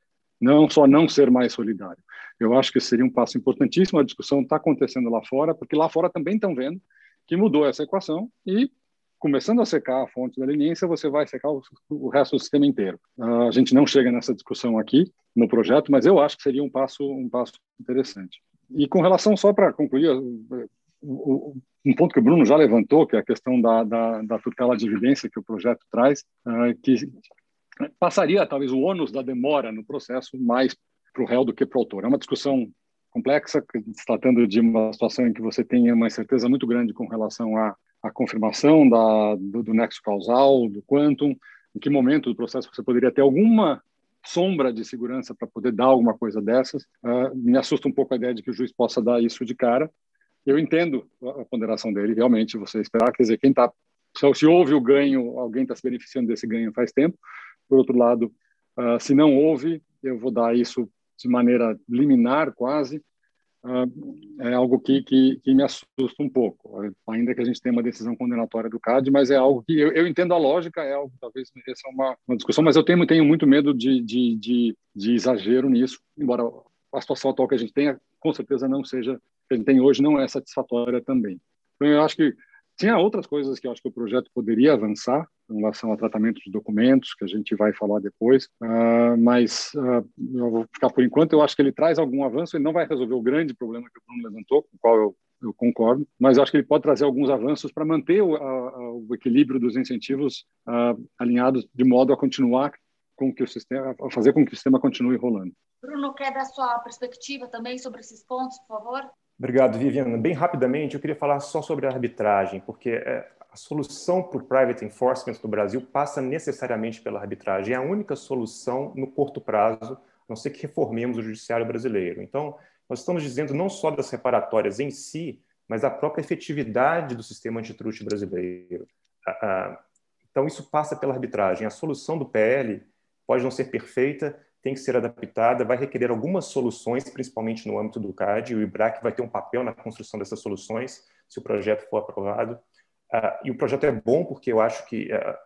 não só não ser mais solidário. Eu acho que seria um passo importantíssimo. A discussão está acontecendo lá fora, porque lá fora também estão vendo que mudou essa equação e começando a secar a fonte da leniência, você vai secar o, o resto do sistema inteiro. Uh, a gente não chega nessa discussão aqui no projeto, mas eu acho que seria um passo um passo interessante. E com relação só para concluir o, um ponto que o Bruno já levantou, que é a questão da, da, da tutela de evidência que o projeto traz, uh, que passaria talvez o ônus da demora no processo mais para o réu do que para o autor. É uma discussão complexa, se tratando de uma situação em que você tem uma incerteza muito grande com relação à, à confirmação da, do, do nexo causal, do quantum, em que momento do processo você poderia ter alguma sombra de segurança para poder dar alguma coisa dessas. Uh, me assusta um pouco a ideia de que o juiz possa dar isso de cara, eu entendo a ponderação dele, realmente, você esperar, quer dizer, quem está, se houve o ganho, alguém está se beneficiando desse ganho faz tempo. Por outro lado, uh, se não houve, eu vou dar isso de maneira liminar, quase, uh, é algo que, que, que, me assusta um pouco, ainda que a gente tenha uma decisão condenatória do CAD, mas é algo que eu, eu entendo a lógica, é algo talvez mereça uma, uma discussão, mas eu tenho, tenho muito medo de, de, de, de exagero nisso, embora a situação atual que a gente tenha, com certeza não seja que a gente tem hoje não é satisfatória também. Então, eu acho que tinha outras coisas que eu acho que o projeto poderia avançar em relação ao tratamento de documentos, que a gente vai falar depois, uh, mas uh, eu vou ficar por enquanto. Eu acho que ele traz algum avanço, ele não vai resolver o grande problema que o Bruno levantou, com o qual eu, eu concordo, mas eu acho que ele pode trazer alguns avanços para manter o, a, o, equilíbrio dos incentivos uh, alinhados de modo a continuar com que o sistema, a fazer com que o sistema continue rolando. Bruno, quer dar sua perspectiva também sobre esses pontos, por favor? Obrigado, Viviana. Bem rapidamente, eu queria falar só sobre a arbitragem, porque é, a solução para o private enforcement do Brasil passa necessariamente pela arbitragem. É a única solução no curto prazo, a não ser que reformemos o judiciário brasileiro. Então, nós estamos dizendo não só das reparatórias em si, mas da própria efetividade do sistema antitruste brasileiro. Então, isso passa pela arbitragem. A solução do PL pode não ser perfeita, tem que ser adaptada, vai requerer algumas soluções, principalmente no âmbito do CAD, e o IBRAC vai ter um papel na construção dessas soluções, se o projeto for aprovado. Uh, e o projeto é bom porque eu acho que, uh,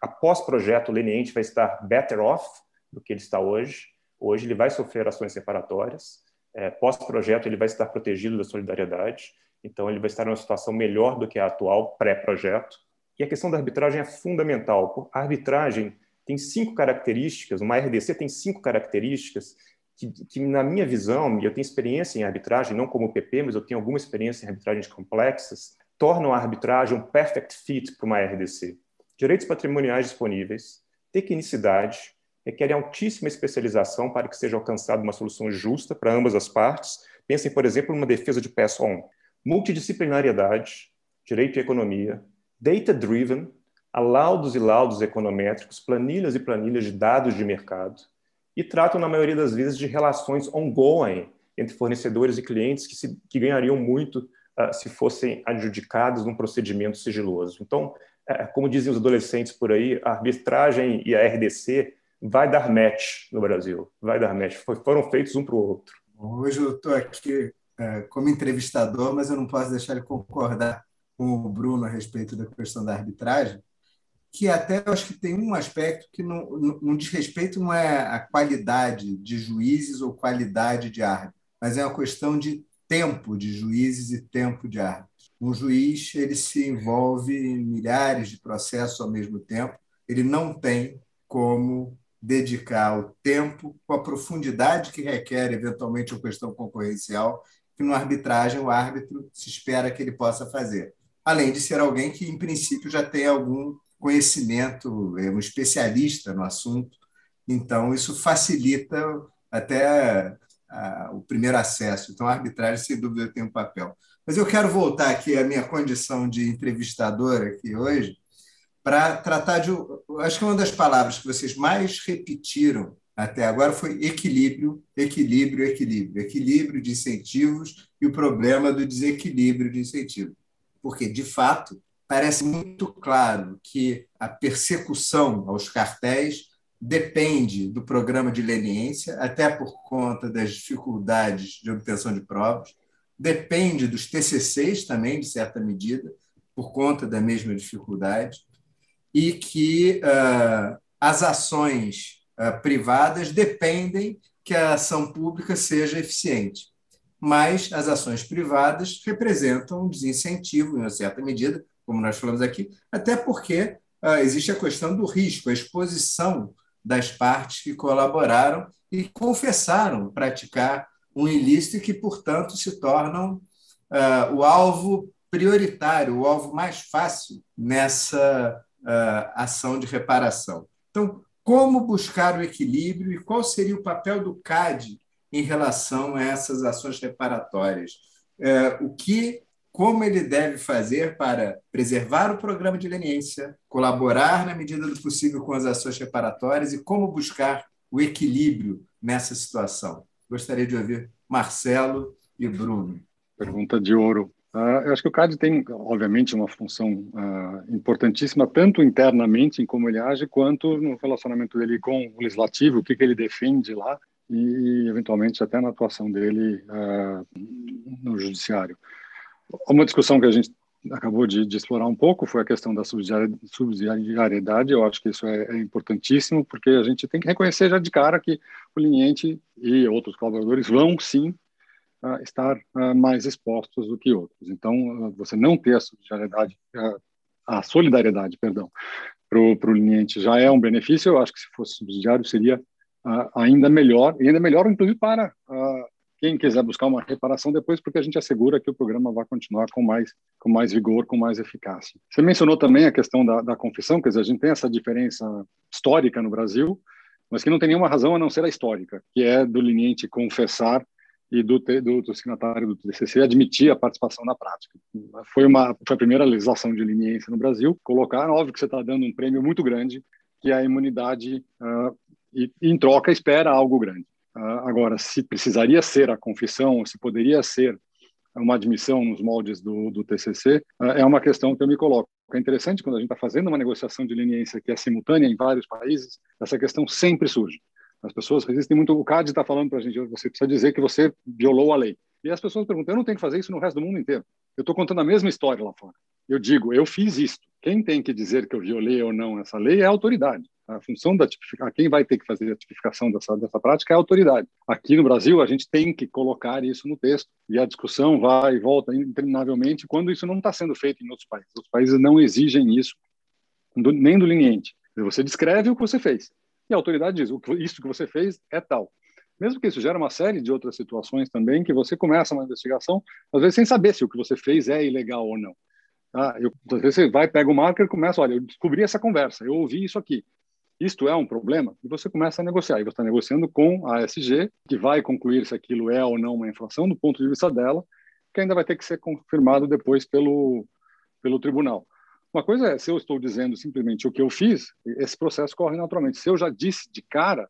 após projeto, o leniente vai estar better off do que ele está hoje. Hoje ele vai sofrer ações separatórias, é, pós-projeto ele vai estar protegido da solidariedade, então ele vai estar numa situação melhor do que a atual pré-projeto. E a questão da arbitragem é fundamental. A arbitragem tem cinco características, uma RDC tem cinco características que, que, na minha visão, e eu tenho experiência em arbitragem, não como PP, mas eu tenho alguma experiência em arbitragens complexas, tornam a arbitragem um perfect fit para uma RDC. Direitos patrimoniais disponíveis, tecnicidade, requerem altíssima especialização para que seja alcançada uma solução justa para ambas as partes. Pensem, por exemplo, numa defesa de pass-on. Multidisciplinariedade, direito e economia, data-driven, laudos e laudos econométricos, planilhas e planilhas de dados de mercado, e tratam, na maioria das vezes, de relações ongoing entre fornecedores e clientes que, se, que ganhariam muito uh, se fossem adjudicados num procedimento sigiloso. Então, uh, como dizem os adolescentes por aí, a arbitragem e a RDC vai dar match no Brasil, vai dar match. Foram feitos um para o outro. Hoje eu estou aqui é, como entrevistador, mas eu não posso deixar de concordar com o Bruno a respeito da questão da arbitragem, que até acho que tem um aspecto que não, não, diz respeito não é a qualidade de juízes ou qualidade de árbitros, mas é uma questão de tempo de juízes e tempo de árbitros. Um juiz ele se envolve em milhares de processos ao mesmo tempo, ele não tem como dedicar o tempo com a profundidade que requer, eventualmente, uma questão concorrencial, que no arbitragem o árbitro se espera que ele possa fazer. Além de ser alguém que, em princípio, já tem algum conhecimento, é um especialista no assunto, então isso facilita até a, o primeiro acesso. Então, a arbitragem, sem dúvida, tem um papel. Mas eu quero voltar aqui à minha condição de entrevistador aqui hoje, para tratar de. Acho que uma das palavras que vocês mais repetiram até agora foi equilíbrio, equilíbrio, equilíbrio. Equilíbrio de incentivos e o problema do desequilíbrio de incentivos. Porque, de fato, parece muito claro que a persecução aos cartéis depende do programa de leniência, até por conta das dificuldades de obtenção de provas, depende dos TCCs também, de certa medida, por conta da mesma dificuldade, e que uh, as ações uh, privadas dependem que a ação pública seja eficiente. Mas as ações privadas representam um desincentivo, em uma certa medida, como nós falamos aqui, até porque uh, existe a questão do risco, a exposição das partes que colaboraram e confessaram praticar um ilícito e que, portanto, se tornam uh, o alvo prioritário, o alvo mais fácil nessa uh, ação de reparação. Então, como buscar o equilíbrio e qual seria o papel do CAD em relação a essas ações reparatórias? Uh, o que, como ele deve fazer para preservar o programa de leniência, colaborar na medida do possível com as ações reparatórias e como buscar o equilíbrio nessa situação? Gostaria de ouvir Marcelo e Bruno. Pergunta de ouro. Uh, eu acho que o CAD tem, obviamente, uma função uh, importantíssima, tanto internamente em como ele age, quanto no relacionamento dele com o legislativo, o que, que ele defende lá, e, eventualmente, até na atuação dele uh, no judiciário. Uma discussão que a gente acabou de, de, explorar um pouco foi a questão da subsidiariedade. Eu acho que isso é, é, importantíssimo, porque a gente tem que reconhecer já de cara que o liniente e outros colaboradores vão, sim, uh, estar uh, mais expostos do que outros. Então, uh, você não ter a solidariedade, a solidariedade, perdão, para o liniente já é um benefício. Eu acho que se fosse subsidiário seria ainda melhor, e ainda melhor, inclusive, para quem quiser buscar uma reparação depois, porque a gente assegura que o programa vai continuar com mais, com mais vigor, com mais eficácia. Você mencionou também a questão da, da confissão, quer dizer, a gente tem essa diferença histórica no Brasil, mas que não tem nenhuma razão a não ser a histórica, que é do liniente confessar e do, do, do, signatário do TCC admitir a participação na prática. Foi, uma, foi a primeira legislação de leniência no Brasil. Colocar, óbvio que você está dando um prêmio muito grande, que é a imunidade, uh, e em troca espera algo grande. Uh, agora, se precisaria ser a confissão, se poderia ser uma admissão nos moldes do, do TCC, ah, é uma questão que eu me coloco. É interessante quando a gente está fazendo uma negociação de leniência que é simultânea em vários países, essa questão sempre surge. As pessoas resistem muito. O CAD está falando para a gente: você precisa dizer que você violou a lei. E as pessoas perguntam: eu não tenho que fazer isso no resto do mundo inteiro. Eu estou contando a mesma história lá fora. Eu digo: eu fiz isso. Quem tem que dizer que eu violei ou não essa lei é a autoridade. A função da tipificação, quem vai ter que fazer a tipificação dessa, dessa prática é a autoridade. Aqui no Brasil, a gente tem que colocar isso no texto e a discussão vai e volta interminavelmente quando isso não está sendo feito em outros países. Os países não exigem isso, do, nem do liniente. Você descreve o que você fez e a autoridade diz: isso que você fez é tal. Mesmo que isso gere uma série de outras situações também, que você começa uma investigação, às vezes sem saber se o que você fez é ilegal ou não. Tá? Eu, às vezes você vai, pega o marker e começa, olha, eu descobri essa conversa, eu ouvi isso aqui. Isto é um problema? E você começa a negociar. E você está negociando com a ASG, que vai concluir se aquilo é ou não uma infração, do ponto de vista dela, que ainda vai ter que ser confirmado depois pelo, pelo tribunal. Uma coisa é, se eu estou dizendo simplesmente o que eu fiz, esse processo corre naturalmente. Se eu já disse de cara,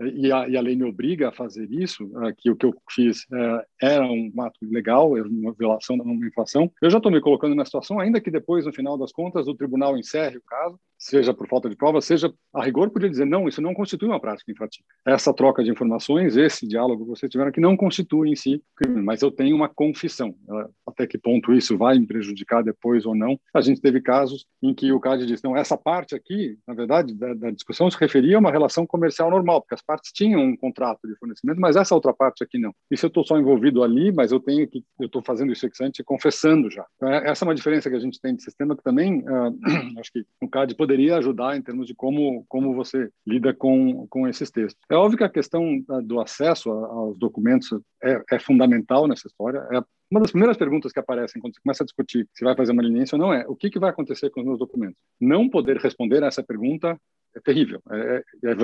e a, e a lei me obriga a fazer isso, é, que o que eu fiz é, era um ato ilegal, uma violação da uma infração, eu já estou me colocando na situação, ainda que depois, no final das contas, o tribunal encerre o caso, seja por falta de prova, seja a rigor, podia dizer, não, isso não constitui uma prática infrativa. Essa troca de informações, esse diálogo que vocês tiveram, que não constitui em si crime, mas eu tenho uma confissão. Até que ponto isso vai me prejudicar depois ou não? A gente teve casos em que o CAD disse, não, essa parte aqui, na verdade, da, da discussão se referia a uma relação comercial normal, porque as partes tinham um contrato de fornecimento, mas essa outra parte aqui não. Isso eu estou só envolvido ali, mas eu tenho que, eu estou fazendo isso ex ante confessando já. É, essa é uma diferença que a gente tem de sistema que também, uh, acho que o CAD poderia ajudar em termos de como, como você lida com, com esses textos. É óbvio que a questão do acesso aos documentos é, é fundamental nessa história. É uma das primeiras perguntas que aparecem quando você começa a discutir se vai fazer uma leniência ou não é o que, que vai acontecer com os meus documentos. Não poder responder a essa pergunta é terrível, é, é, é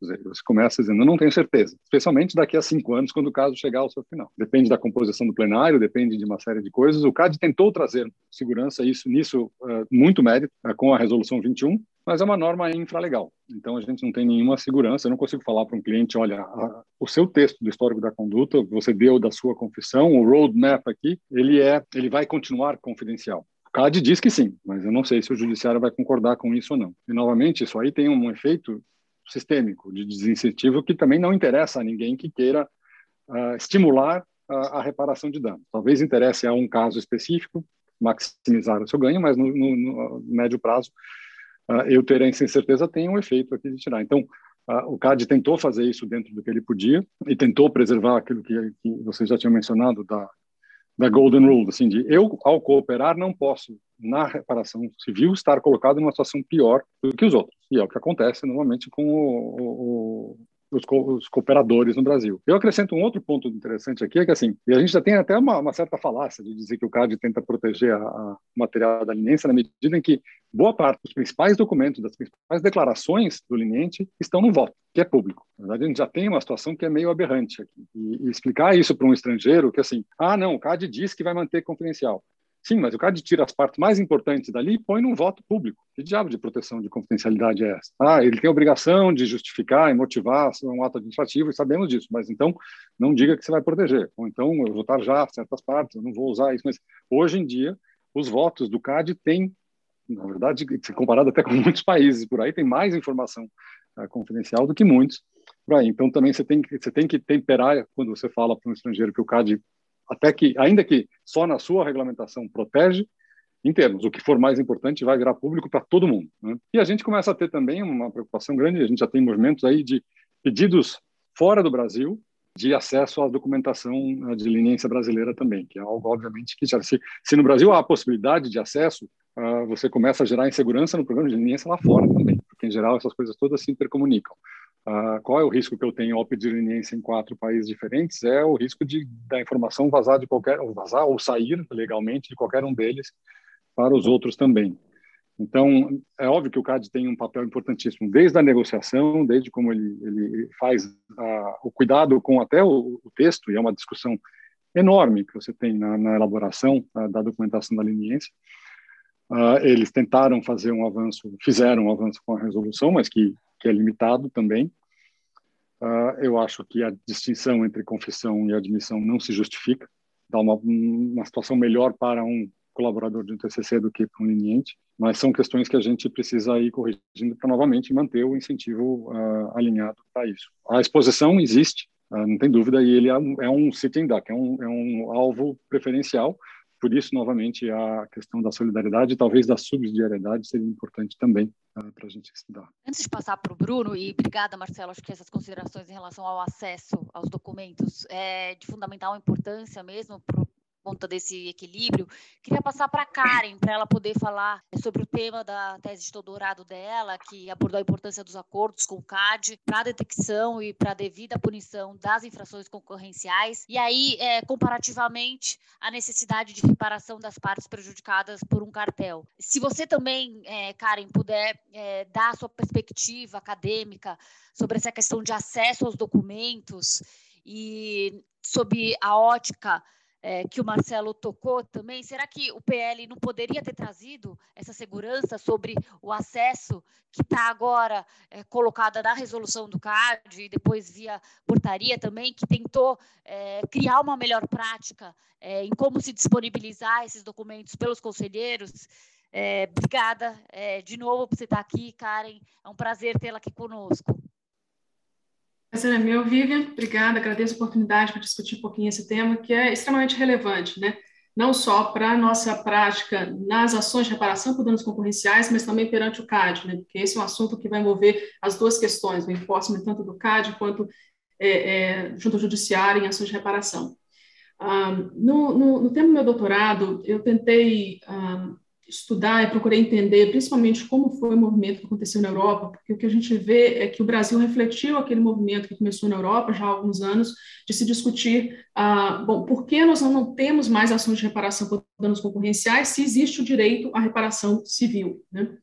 Você começa dizendo, não tenho certeza, especialmente daqui a cinco anos, quando o caso chegar ao seu final. Depende da composição do plenário, depende de uma série de coisas. O CAD tentou trazer segurança isso, nisso uh, muito mérito, uh, com a resolução 21, mas é uma norma infralegal. Então a gente não tem nenhuma segurança. Eu não consigo falar para um cliente, olha, a, o seu texto do histórico da conduta, você deu da sua confissão, o roadmap aqui, ele é, ele vai continuar confidencial. CAD diz que sim, mas eu não sei se o judiciário vai concordar com isso ou não. E, novamente, isso aí tem um efeito sistêmico de desincentivo que também não interessa a ninguém que queira uh, estimular a, a, reparação de danos. Talvez interesse a um caso específico maximizar o seu ganho, mas no, no, no médio prazo uh, eu ter a incerteza tem um efeito aqui de tirar. Então, uh, o CAD tentou fazer isso dentro do que ele podia e tentou preservar aquilo que, que vocês já tinham mencionado da da Golden Rule, assim, de eu, ao cooperar, não posso, na reparação civil, estar colocado numa situação pior do que os outros. E é o que acontece normalmente com o, o, os, co os, cooperadores no Brasil. Eu acrescento um outro ponto interessante aqui, é que assim, e a gente já tem até uma, uma certa falácia de dizer que o CAD tenta proteger a, a material da leniência na medida em que boa parte dos principais documentos, das principais declarações do liniente estão no voto, que é público. Na verdade, a gente já tem uma situação que é meio aberrante aqui. E, e explicar isso para um estrangeiro, que assim, ah, não, o CAD diz que vai manter confidencial. Sim, mas o CAD tira as partes mais importantes dali e põe num voto público. Que diabo de proteção de confidencialidade é essa? Ah, ele tem a obrigação de justificar e motivar um ato administrativo, e sabemos disso, mas então não diga que você vai proteger. Ou então eu vou estar já certas partes, eu não vou usar isso. Mas hoje em dia, os votos do CAD têm, na verdade, comparado até com muitos países por aí, tem mais informação uh, confidencial do que muitos por aí. Então também você tem, você tem que temperar quando você fala para um estrangeiro que o CAD até que, ainda que só na sua regulamentação protege, em termos, o que for mais importante vai virar público para todo mundo. Né? E a gente começa a ter também uma preocupação grande, a gente já tem movimentos aí de pedidos fora do Brasil de acesso à documentação eh, de leniência brasileira também, que é algo, obviamente, que já se, se no Brasil há a possibilidade de acesso, uh, você começa a gerar insegurança no programa de leniência lá fora também, porque, em geral, essas coisas todas se intercomunicam. Uh, qual é o risco que eu tenho ao pedir leniência em quatro países diferentes? É o risco de da informação vazar de qualquer, ou vazar ou sair legalmente de qualquer um deles para os outros também. Então, é óbvio que o CAD tem um papel importantíssimo, desde a negociação, desde como ele, ele faz uh, o cuidado com até o, o, texto, e é uma discussão enorme que você tem na, na elaboração uh, da documentação da leniência. Uh, eles tentaram fazer um avanço, fizeram um avanço com a resolução, mas que que é limitado também. Uh, eu acho que a distinção entre confissão e admissão não se justifica, dá uma, uma situação melhor para um colaborador de um TCC do que para um liniente, mas são questões que a gente precisa ir corrigindo para novamente manter o incentivo uh, alinhado para isso. A exposição existe, uh, não tem dúvida, e ele é um, é um sitting duck, é um, é um alvo preferencial, por isso, novamente, a questão da solidariedade e talvez da subsidiariedade seria importante também para a gente estudar. Antes de passar para o Bruno, e obrigada, Marcelo, acho que essas considerações em relação ao acesso aos documentos é de fundamental importância mesmo para conta desse equilíbrio, queria passar para Karen, para ela poder falar sobre o tema da tese de doutorado dela, que abordou a importância dos acordos com o CAD para a detecção e para a devida punição das infrações concorrenciais, e aí, é, comparativamente, a necessidade de reparação das partes prejudicadas por um cartel. Se você também, é, Karen, puder é, dar a sua perspectiva acadêmica sobre essa questão de acesso aos documentos e sob a ótica é, que o Marcelo tocou também, será que o PL não poderia ter trazido essa segurança sobre o acesso que está agora é, colocada na resolução do CAD e depois via portaria também, que tentou é, criar uma melhor prática é, em como se disponibilizar esses documentos pelos conselheiros? É, obrigada é, de novo por você estar aqui, Karen. É um prazer tê-la aqui conosco. Prazer é meu, Vivian. Obrigada, agradeço a oportunidade para discutir um pouquinho esse tema, que é extremamente relevante, né? não só para a nossa prática nas ações de reparação por danos concorrenciais, mas também perante o CAD, né? porque esse é um assunto que vai envolver as duas questões, o enforcement tanto do CAD quanto é, é, junto ao judiciário em ações de reparação. Um, no, no, no, tempo do meu doutorado, eu tentei um, estudar e procurei entender, principalmente como foi o movimento que aconteceu na Europa, porque o que a gente vê é que o Brasil refletiu aquele movimento que começou na Europa já há alguns anos, de se discutir, ah, bom, por que nós não temos mais ações de reparação por danos concorrenciais se existe o direito à reparação civil, né?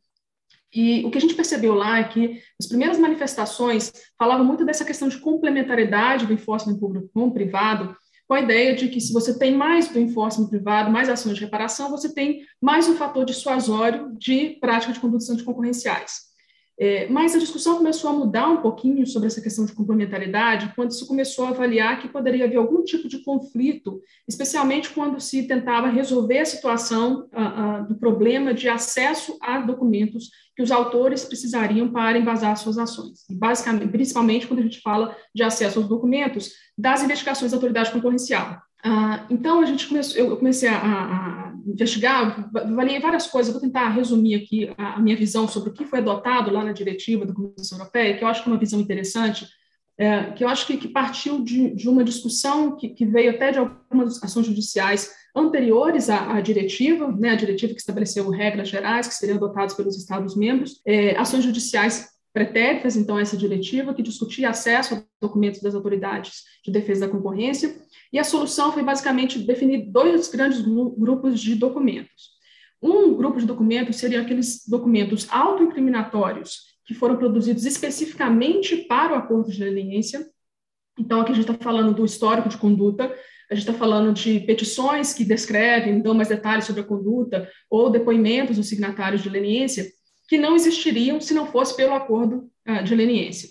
E o que a gente percebeu lá é que as primeiras manifestações falavam muito dessa questão de complementariedade do enforcement público com o privado, com a ideia de que se você tem mais do enforcement privado, mais ações de reparação, você tem mais um fator dissuasório de prática de condutas anticoncorrenciais. É, mas a discussão começou a mudar um pouquinho sobre essa questão de complementariedade quando se começou a avaliar que poderia haver algum tipo de conflito, especialmente quando se tentava resolver a situação ah, ah, do problema de acesso a documentos que os autores precisariam para embasar suas ações. E basicamente, principalmente quando a gente fala de acesso aos documentos das investigações da autoridade concorrencial. Ah, então, a gente começou, eu comecei a, a investigar, avaliei várias coisas, vou tentar resumir aqui a, a, minha visão sobre o que foi adotado lá na diretiva da Comissão Europeia, que eu acho que é uma visão interessante, é, que eu acho que, que partiu de, de, uma discussão que, que, veio até de algumas ações judiciais anteriores à, à, diretiva, né, a diretiva que estabeleceu regras gerais que seriam adotadas pelos Estados-membros, é, ações judiciais pretéritas, então, essa diretiva, que discutia acesso a documentos das autoridades de defesa da concorrência, e a solução foi basicamente definir dois grandes grupos de documentos. Um grupo de documentos seria aqueles documentos autoincriminatórios que foram produzidos especificamente para o acordo de leniência. Então, aqui a gente está falando do histórico de conduta, a gente está falando de petições que descrevem, dão mais detalhes sobre a conduta, ou depoimentos dos signatários de leniência, que não existiriam se não fosse pelo acordo uh, de leniência.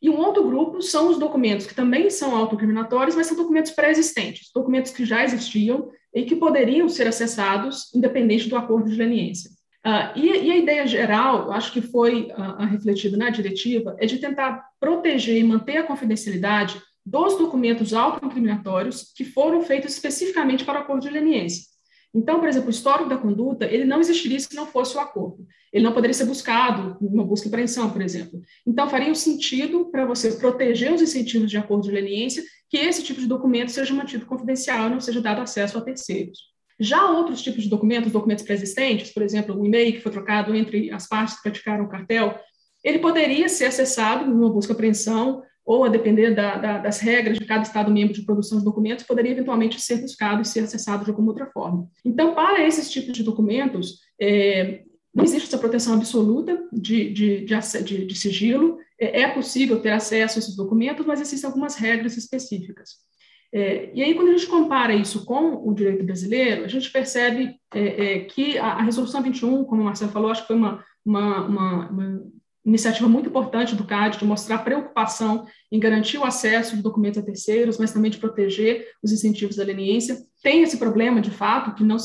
E um outro grupo são os documentos que também são autocriminatórios, mas são documentos pré-existentes, documentos que já existiam e que poderiam ser acessados independente do acordo de leniência. Uh, e, e, a ideia geral, acho que foi uh, refletida na diretiva, é de tentar proteger e manter a confidencialidade dos documentos autoincriminatórios que foram feitos especificamente para o acordo de leniência. Então, por exemplo, o histórico da conduta, ele não existiria se não fosse o acordo. Ele não poderia ser buscado numa busca e apreensão, por exemplo. Então, faria um sentido para você proteger os incentivos de acordo de leniência que esse tipo de documento seja mantido confidencial e não seja dado acesso a terceiros. Já outros tipos de documentos, documentos pré-existentes, por exemplo, o e-mail que foi trocado entre as partes que praticaram o cartel, ele poderia ser acessado numa busca e apreensão ou a depender da, da, das regras de cada Estado membro de produção de documentos, poderia eventualmente ser buscado e ser acessado de alguma outra forma. Então, para esses tipos de documentos, é, não existe essa proteção absoluta de, de, de, de sigilo, é, é, possível ter acesso a esses documentos, mas existem algumas regras específicas. É, e aí, quando a gente compara isso com o direito brasileiro, a gente percebe é, é que a, a, Resolução 21, como o Marcelo falou, acho que foi uma, uma, uma, uma iniciativa muito importante do CAD de mostrar preocupação em garantir o acesso de documentos a terceiros, mas também de proteger os incentivos da leniência. Tem esse problema, de fato, que não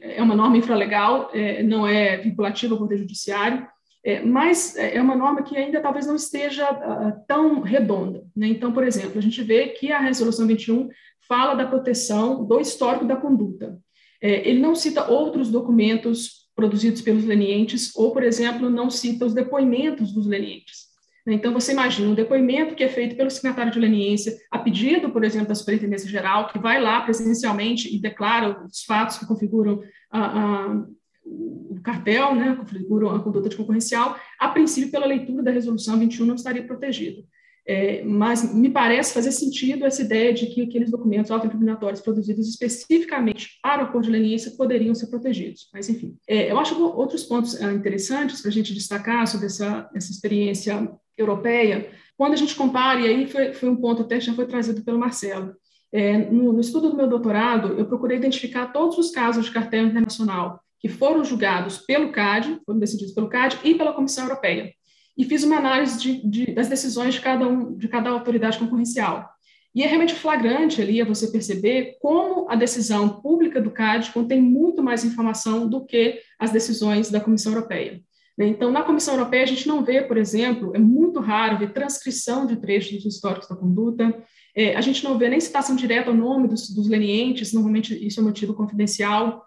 é uma norma infralegal, é, não é vinculativa ao Poder Judiciário, é, mas é uma norma que ainda talvez não esteja uh, tão redonda. Né? Então, por exemplo, a gente vê que a Resolução 21 fala da proteção do histórico da conduta. É, ele não cita outros documentos produzidos pelos lenientes, ou, por exemplo, não cita os depoimentos dos lenientes. Então, você imagina um depoimento que é feito pelo signatário de leniência, a pedido, por exemplo, da Superintendência Geral, que vai lá presencialmente e declara os fatos que configuram a, a, o cartel, né, configuram a conduta de concorrencial, a princípio, pela leitura da resolução 21, não estaria protegido. É, mas me parece fazer sentido essa ideia de que aqueles documentos autoincriminatórios produzidos especificamente para o acordo de leniência poderiam ser protegidos. Mas, enfim, é, eu acho outros pontos é, interessantes para a gente destacar sobre essa, essa experiência europeia, quando a gente compara, e aí foi, foi um ponto até que já foi trazido pelo Marcelo, é, no, no, estudo do meu doutorado, eu procurei identificar todos os casos de cartel internacional que foram julgados pelo CAD, foram decididos pelo CAD e pela Comissão Europeia, e fiz uma análise de, de, das decisões de cada, um, de cada autoridade concorrencial. E é realmente flagrante ali a você perceber como a decisão pública do CAD contém muito mais informação do que as decisões da Comissão Europeia. Né? Então, na Comissão Europeia, a gente não vê, por exemplo, é muito raro ver transcrição de trechos históricos da conduta, é, a gente não vê nem citação direta ao nome dos, dos lenientes, normalmente isso é mantido confidencial,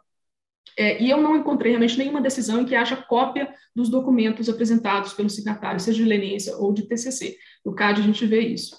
é, e eu não encontrei realmente nenhuma decisão em que haja cópia dos documentos apresentados pelo signatário, seja de leniência ou de TCC. No CAD, a gente vê isso.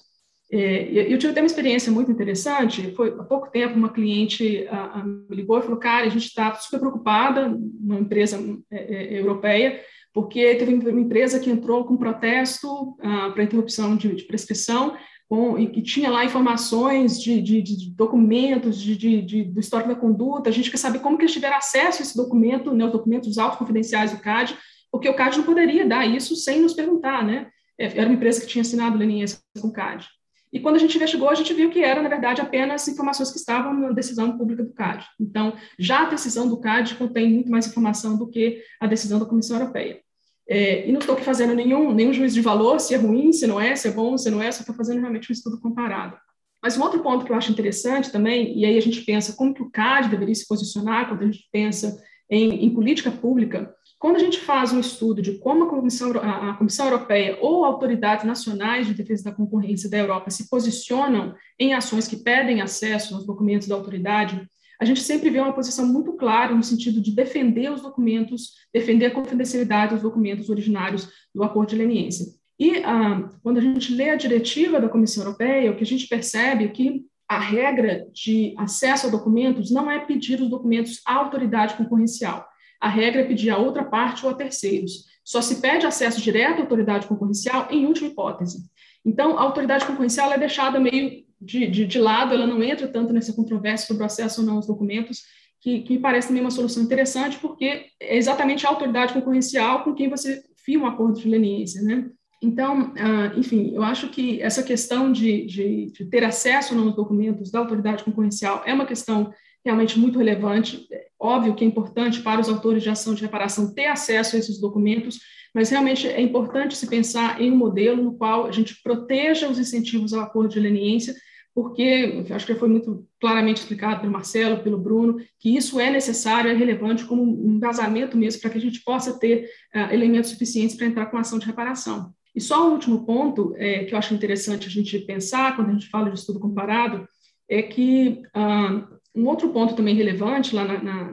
É, eu tive até uma experiência muito interessante. Foi há pouco tempo uma cliente a, a, me ligou e falou: Cara, a gente está super preocupada, uma empresa é, é, europeia, porque teve uma empresa que entrou com protesto ah, para interrupção de, de prescrição com, e que tinha lá informações de, de, de documentos de, de, do histórico da conduta. A gente quer saber como que eles tiveram acesso a esse documento, né, os documentos autoconfidenciais do CAD, porque o CAD não poderia dar isso sem nos perguntar, né? É, era uma empresa que tinha assinado leniência com o CAD. E quando a gente investigou, a gente viu que era, na verdade, apenas informações que estavam na decisão pública do CAD. Então, já a decisão do CAD contém muito mais informação do que a decisão da Comissão Europeia. É, e não estou fazendo nenhum, nenhum juízo de valor, se é ruim, se não é, se é bom, se não é, só estou fazendo realmente um estudo comparado. Mas um outro ponto que eu acho interessante também, e aí a gente pensa como que o CAD deveria se posicionar quando a gente pensa em, em política pública, quando a gente faz um estudo de como a Comissão, a, a Comissão Europeia ou autoridades nacionais de defesa da concorrência da Europa se posicionam em ações que pedem acesso aos documentos da autoridade, a gente sempre vê uma posição muito clara no sentido de defender os documentos, defender a confidencialidade dos documentos originários do acordo de leniência. E ah, quando a gente lê a diretiva da Comissão Europeia, o que a gente percebe é que a regra de acesso a documentos não é pedir os documentos à autoridade concorrencial. A regra é pedir a outra parte ou a terceiros. Só se pede acesso direto à autoridade concorrencial em última hipótese. Então, a autoridade concorrencial é deixada meio de, de, de, lado, ela não entra tanto nessa controvérsia sobre o acesso ou não aos documentos, que, que me parece também uma solução interessante, porque é exatamente a autoridade concorrencial com quem você firma um acordo de leniência, né? Então, uh, enfim, eu acho que essa questão de, de, de ter acesso ou não aos documentos da autoridade concorrencial é uma questão realmente muito relevante. É óbvio que é importante para os autores de ação de reparação ter acesso a esses documentos, mas realmente é importante se pensar em um modelo no qual a gente proteja os incentivos ao acordo de leniência, porque acho que foi muito claramente explicado pelo Marcelo, pelo Bruno, que isso é necessário, é relevante como um embasamento mesmo para que a gente possa ter uh, elementos suficientes para entrar com ação de reparação. E só um último ponto é, que eu acho interessante a gente pensar quando a gente fala de estudo comparado é que uh, um outro ponto também relevante lá na, na,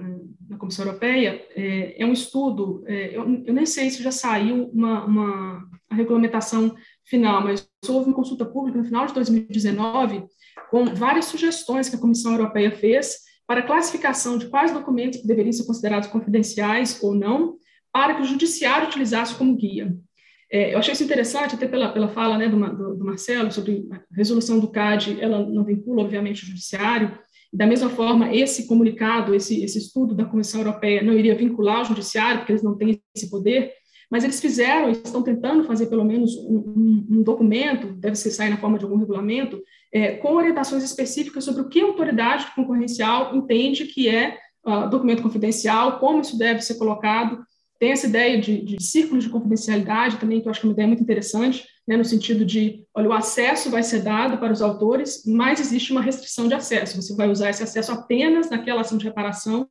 na Comissão Europeia é, é um estudo, é, eu, eu, nem sei se já saiu uma, uma regulamentação final, mas houve uma consulta pública no final de 2019 com várias sugestões que a Comissão Europeia fez para classificação de quais documentos deveriam ser considerados confidenciais ou não, para que o judiciário utilizasse como guia. É, eu achei isso interessante, até pela, pela fala né, do, do, do, Marcelo sobre a resolução do CAD, ela não vincula, obviamente, o judiciário. Da mesma forma, esse comunicado, esse, esse estudo da Comissão Europeia não iria vincular o judiciário, porque eles não têm esse poder, mas eles fizeram, estão tentando fazer pelo menos um, um, um documento, deve ser sair na forma de algum regulamento, é, com orientações específicas sobre o que a autoridade concorrencial entende que é uh, documento confidencial, como isso deve ser colocado. Tem essa ideia de, de círculos de confidencialidade também, que eu acho que é uma ideia muito interessante, né, no sentido de, olha, o acesso vai ser dado para os autores, mas existe uma restrição de acesso. Você vai usar esse acesso apenas naquela ação de reparação,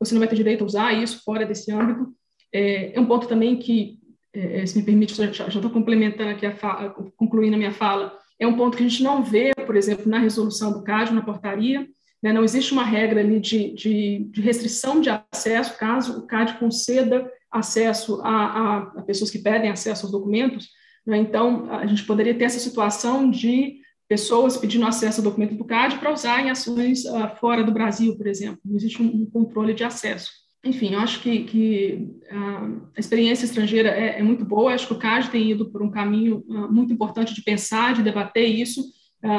você não vai ter direito a usar isso fora desse âmbito. É, é um ponto também que, é, é se me permite, já estou complementando aqui, a fala, concluindo a minha fala, é um ponto que a gente não vê, por exemplo, na resolução do CAD, na portaria, né? não existe uma regra ali de, de, de, restrição de acesso, caso o CAD conceda acesso a, a, a pessoas que pedem acesso aos documentos, né? então a gente poderia ter essa situação de pessoas pedindo acesso ao documento do CAD para usar em ações uh, fora do Brasil, por exemplo. Não existe um, um controle de acesso. Enfim, eu acho que, que uh, a experiência estrangeira é, é, muito boa. Eu acho que o CAD tem ido por um caminho uh, muito importante de pensar, de debater isso,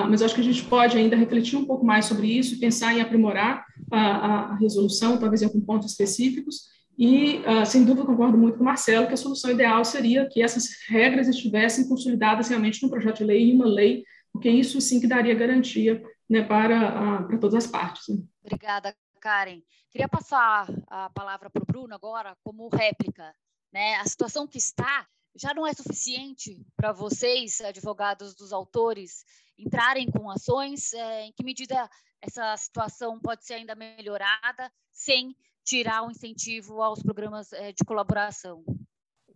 mas eu acho que a gente pode ainda refletir um pouco mais sobre isso e pensar em aprimorar a, a resolução, talvez em alguns pontos específicos. E, sem dúvida, concordo muito com o Marcelo que a solução ideal seria que essas regras estivessem consolidadas realmente num projeto de lei e uma lei porque isso sim que daria garantia né, para, para todas as partes. Né? Obrigada, Karen. Queria passar a palavra para o Bruno agora como réplica. Né? A situação que está já não é suficiente para vocês, advogados dos autores, entrarem com ações? É, em que medida essa situação pode ser ainda melhorada sem tirar o incentivo aos programas é, de colaboração?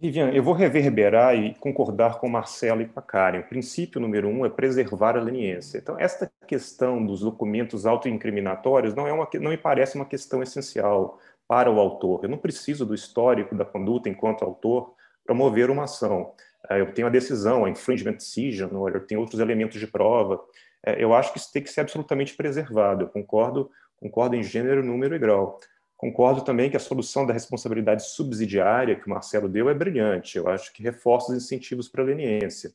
Vivian, eu vou reverberar e concordar com o Marcelo e com a Karen. O princípio número um é preservar a leniência. Então, esta questão dos documentos autoincriminatórios não, é uma, não me parece uma questão essencial para o autor. Eu não preciso do histórico da conduta enquanto autor para mover uma ação. É, eu tenho a decisão, a infringement decision, eu tenho outros elementos de prova. É, eu acho que isso tem que ser absolutamente preservado. Eu concordo, concordo em gênero, número e grau. Concordo também que a solução da responsabilidade subsidiária que o Marcelo deu é brilhante. Eu acho que reforça os incentivos para a leniência.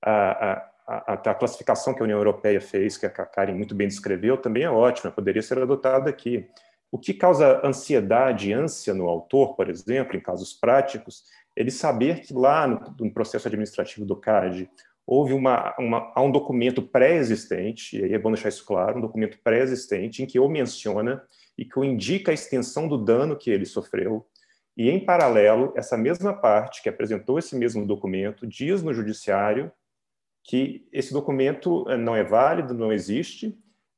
A, a, a, classificação que a União Europeia fez, que a Karen muito bem descreveu, também é ótima, poderia ser adotada aqui. O que causa ansiedade e ânsia no autor, por exemplo, em casos práticos, ele saber que lá no, no processo administrativo do CAD houve uma, uma, há um documento pré-existente, e aí é bom deixar isso claro, um documento pré-existente em que ou menciona e que indica a extensão do dano que ele sofreu. E, em paralelo, essa mesma parte que apresentou esse mesmo documento diz no judiciário que esse documento eh, não é válido, não existe,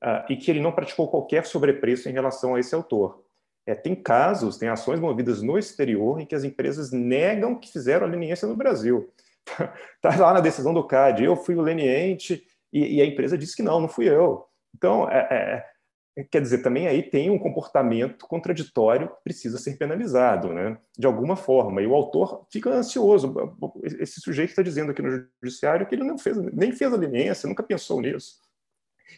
uh, e que ele não praticou qualquer sobrepreço em relação a esse autor. É, tem casos, tem ações movidas no exterior em que as empresas negam que fizeram a leniência no Brasil. Está lá na decisão do CAD, eu fui o leniente, e, e, a empresa disse que não, não fui eu. Então, é, é, quer dizer, também aí tem um comportamento contraditório que precisa ser penalizado, né? de alguma forma. E o autor fica ansioso. Esse sujeito está dizendo aqui no judiciário que ele não fez, nem fez a leniência, nunca pensou nisso.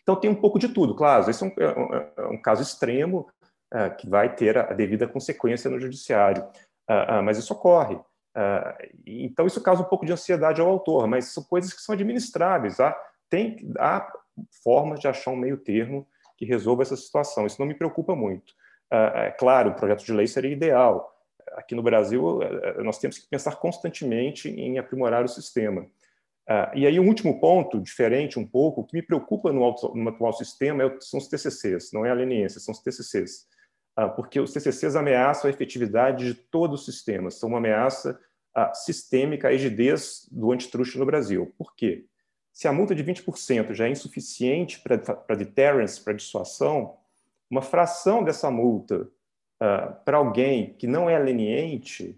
Então tem um pouco de tudo, claro. Esse é um, é é um caso extremo é, que vai ter a, devida consequência no judiciário, uh, uh, mas isso ocorre. Então isso causa um pouco de ansiedade ao autor, mas são coisas que são administráveis. Há, tem, há formas de achar um meio termo que resolva essa situação. Isso não me preocupa muito. É claro, o projeto de lei seria ideal. Aqui no Brasil, nós temos que pensar constantemente em aprimorar o sistema. E aí, o um último ponto, diferente um pouco, que me preocupa no, atual sistema é são os TCCs, não é a leniência, são os TCCs. Porque os TCCs ameaçam a efetividade de todo o sistema, são uma ameaça sistêmica à rigidez do antitruste no Brasil. Por quê? Se a multa de 20% já é insuficiente para deterrence, para dissuasão, uma fração dessa multa uh, para alguém que não é leniente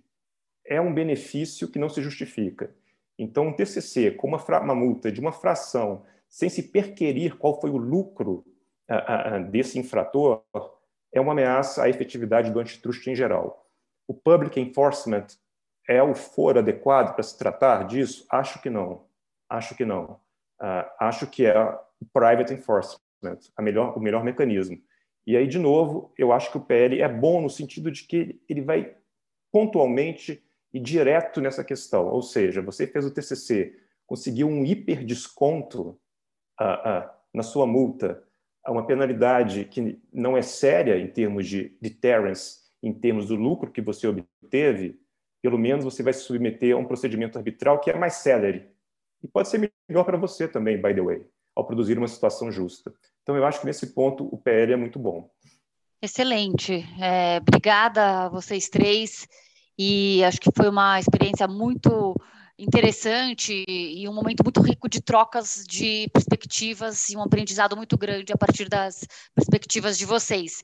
é um benefício que não se justifica. Então, um TCC com uma, uma multa de uma fração, sem se perquerir qual foi o lucro uh, uh, desse infrator, é uma ameaça à efetividade do antitruste em geral. O public enforcement é o foro adequado para se tratar disso? Acho que não. Acho que não uh, acho que é o private enforcement, melhor, o melhor mecanismo. E aí, de novo, eu acho que o PL é bom no sentido de que ele vai pontualmente e direto nessa questão. Ou seja, você fez o TCC, conseguiu um hiperdesconto uh, uh, na sua multa, uma penalidade que não é séria em termos de deterrence, em termos do lucro que você obteve, pelo menos você vai se submeter a um procedimento arbitral que é mais célere, e pode ser melhor para você também, by the way, ao produzir uma situação justa. Então, eu acho que nesse ponto o PL é muito bom. Excelente. É, obrigada a vocês três. E acho que foi uma experiência muito interessante e um momento muito rico de trocas de perspectivas e um aprendizado muito grande a partir das perspectivas de vocês.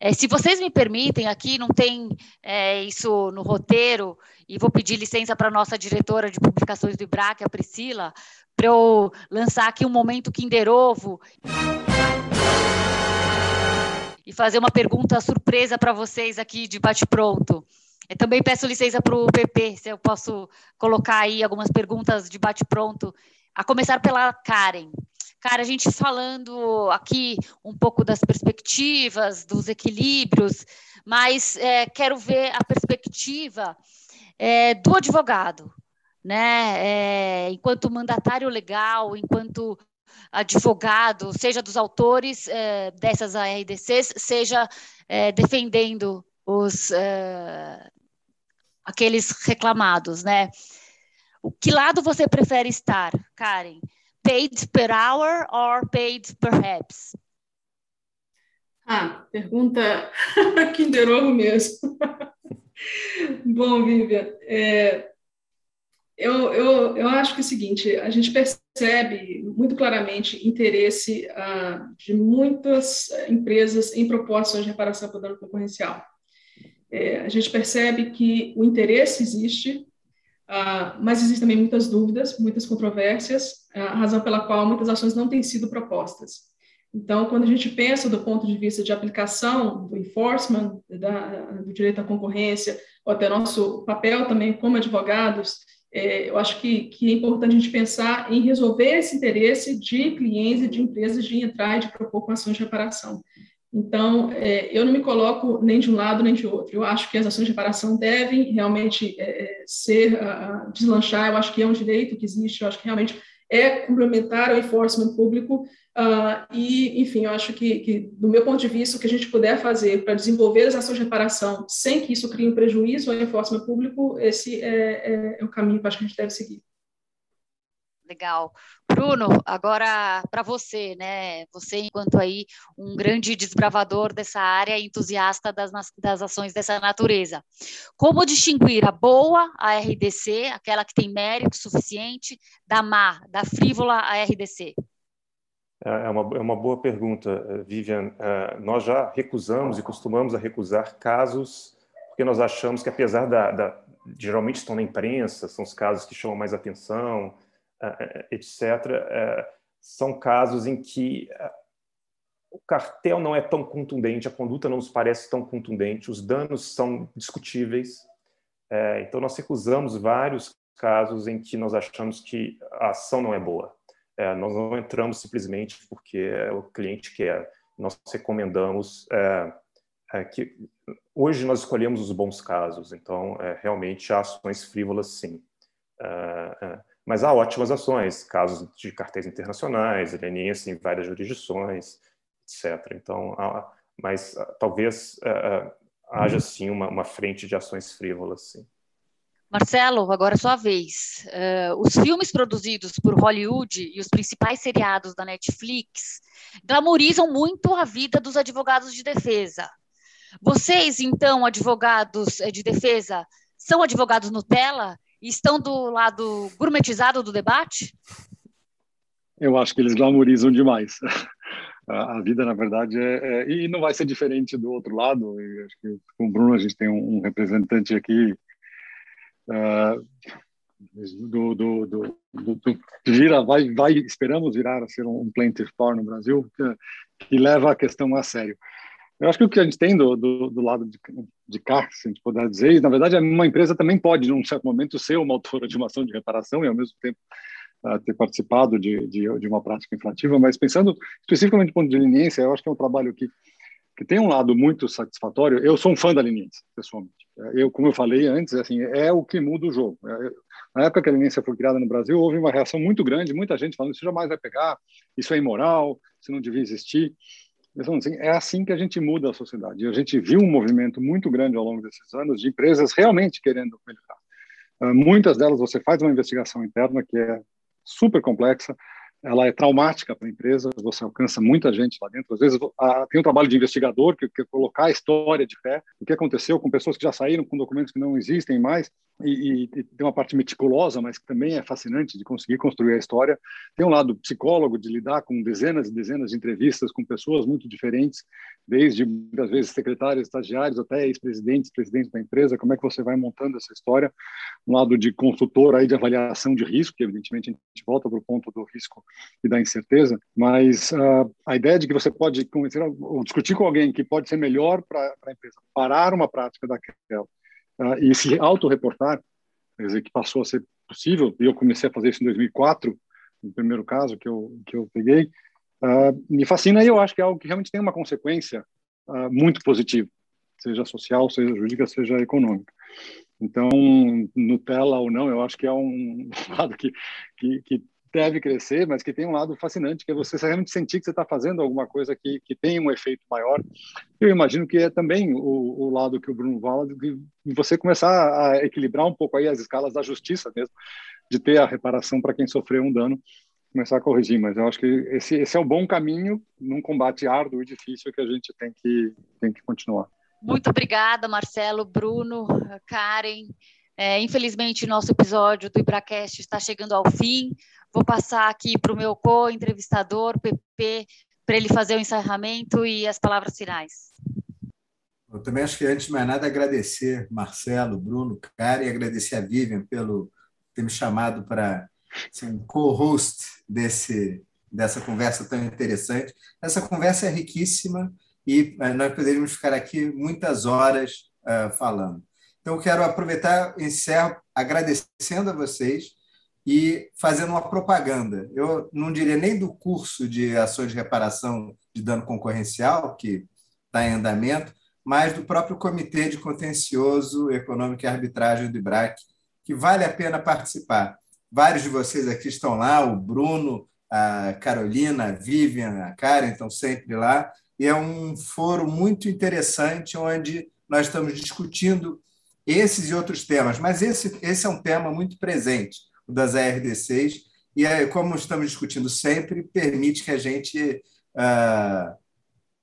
É, se vocês me permitem, aqui não tem é, isso no roteiro, e vou pedir licença para a nossa diretora de publicações do IBRAC, a Priscila, para eu lançar aqui um momento Kinder Ovo. e fazer uma pergunta surpresa para vocês aqui de bate-pronto. Eu também peço licença para o PP, se eu posso colocar aí algumas perguntas de bate-pronto, a começar pela Karen. Cara, a gente falando aqui um pouco das perspectivas, dos equilíbrios, mas é, quero ver a perspectiva é, do advogado, né? É, enquanto mandatário legal, enquanto advogado, seja dos autores é, dessas ARDCs, seja é, defendendo os é, aqueles reclamados, né? O que lado você prefere estar, Karen? paid per hour or paid perhaps? Ah, pergunta Kinder Ovo mesmo. Bom, Vivian, é, eu, eu, eu acho que é o seguinte, a gente percebe muito claramente interesse ah, de muitas empresas em propostas de reparação dano concorrencial. É, a gente percebe que o interesse existe, ah, mas existem também muitas dúvidas, muitas controvérsias, a razão pela qual muitas ações não têm sido propostas. Então, quando a gente pensa do ponto de vista de aplicação do enforcement da, do direito à concorrência, ou até nosso papel também como advogados, é, eu acho que, que, é importante a gente pensar em resolver esse interesse de clientes e de empresas de entrar e de propor com ações de reparação. Então, é, eu não me coloco nem de um lado nem de outro. Eu acho que as ações de reparação devem realmente é, é ser, uh, deslanchar. Eu acho que é um direito que existe. Eu acho que realmente é complementar ao enforcement público. Uh, e, enfim, eu acho que, que, do meu ponto de vista, o que a gente puder fazer para desenvolver as ações de reparação sem que isso crie um prejuízo ao enforcement público, esse é, é, é o caminho que acho que a gente deve seguir. Legal. Bruno, agora para você, né? Você, enquanto aí um grande desbravador dessa área, entusiasta das, das ações dessa natureza. Como distinguir a boa, a RDC, aquela que tem mérito suficiente, da má, da frívola, a RDC? É, é uma, é uma boa pergunta, Vivian. É, nós já recusamos e costumamos a recusar casos porque nós achamos que, apesar da, da geralmente estão na imprensa, são os casos que chamam mais atenção, eh, eh, etc., eh, são casos em que o cartel não é tão contundente, a conduta não nos parece tão contundente, os danos são discutíveis. Então, nós recusamos vários casos em que nós achamos que a ação não é boa. Nós não entramos simplesmente porque o cliente quer. Nós recomendamos que hoje nós escolhemos os bons casos. Então, realmente, há ações frívolas, sim mas há ótimas ações, casos de cartéis internacionais, leniência em várias jurisdições, etc. Então, há, mas ah, talvez uh, haja sim uma, uma, frente de ações frívolas, sim. Marcelo, agora é sua vez. Uh, os filmes produzidos por Hollywood e os principais seriados da Netflix glamorizam muito a vida dos advogados de defesa. Vocês, então, advogados de defesa, são advogados Nutella estão do lado gourmetizado do debate? Eu acho que eles glamorizam demais. A, vida, na verdade, é, é, E não vai ser diferente do outro lado. E acho que com o Bruno a gente tem um, um representante aqui uh, do, do, do, do, vira, vai, vai, esperamos virar a ser um plaintiff bar no Brasil, que, que leva a questão a sério. Eu acho que o que a gente tem do, do, do lado de, de cá, se a gente puder dizer, e, na verdade, uma empresa também pode, num certo momento, ser uma autora de uma ação de reparação e, ao mesmo tempo, uh, ter participado de, de, de, uma prática infrativa, mas pensando especificamente do ponto de leniência, eu acho que é um trabalho que, que tem um lado muito satisfatório. Eu sou um fã da leniência, pessoalmente. Eu, como eu falei antes, assim, é o que muda o jogo. É, na época que a leniência foi criada no Brasil, houve uma reação muito grande, muita gente falando isso jamais vai pegar, isso é imoral, isso não devia existir. Assim, é assim que a gente muda a sociedade. E a gente viu um movimento muito grande ao longo desses anos de empresas realmente querendo melhorar. Uh, muitas delas você faz uma investigação interna que é super complexa, ela é traumática para a empresa, você alcança muita gente lá dentro. Às vezes a, tem um trabalho de investigador que quer colocar a história de fé, o que aconteceu com pessoas que já saíram com documentos que não existem mais, e, e, e, tem uma parte meticulosa, mas que também é fascinante de conseguir construir a história. Tem um lado psicólogo de lidar com dezenas e dezenas de entrevistas com pessoas muito diferentes, desde muitas vezes secretários, estagiários, até ex-presidentes, presidentes da empresa. Como é que você vai montando essa história? Um lado de consultor aí de avaliação de risco, que evidentemente a gente volta para o ponto do risco e da incerteza, mas uh, a ideia de que você pode convencer ou discutir com alguém que pode ser melhor para a empresa, parar uma prática daquela uh, e se autorreportar, quer dizer, que passou a ser possível, e eu comecei a fazer isso em 2004, no primeiro caso que eu, que eu peguei, uh, me fascina e eu acho que é algo que realmente tem uma consequência muito positiva, seja social, seja jurídica, seja econômica. Então, Nutella ou não, eu acho que é um lado que, que, que deve crescer, mas que tem um lado fascinante, que é você realmente sentir que você está fazendo alguma coisa que, que tem um efeito maior. Eu imagino que é também o, o lado que o Bruno fala, de você começar a equilibrar um pouco aí as escalas da justiça mesmo, de ter a reparação para quem sofreu um dano, começar a corrigir. Mas eu acho que esse, esse é o bom caminho num combate árduo e difícil que a gente tem que, tem que continuar. Muito obrigada, Marcelo, Bruno, Karen. É, infelizmente, nosso episódio do Ibracast está chegando ao fim. Vou passar aqui para o meu co-entrevistador, PP, para ele fazer o encerramento e as palavras finais. Eu também acho que, antes de mais nada, agradecer Marcelo, Bruno, Karen, e agradecer a Vivian pelo ter me chamado para ser um co-host desse, dessa conversa tão interessante. Essa conversa é riquíssima e eh, nós poderíamos ficar aqui muitas horas uh, falando. Então, quero aproveitar, encerro agradecendo a vocês e fazendo uma propaganda. Eu não diria nem do curso de ações de reparação de dano concorrencial, que está em andamento, mas do próprio Comitê de Contencioso Econômico e Arbitragem do IBRAC, que vale a pena participar. Vários de vocês aqui estão lá, o Bruno, a Carolina, a Vivian, a Karen estão sempre lá, e é um foro muito interessante onde nós estamos discutindo esses e outros temas, mas esse, esse é um tema muito presente, o das ARDCs, e é, como estamos discutindo sempre, permite que a gente uh,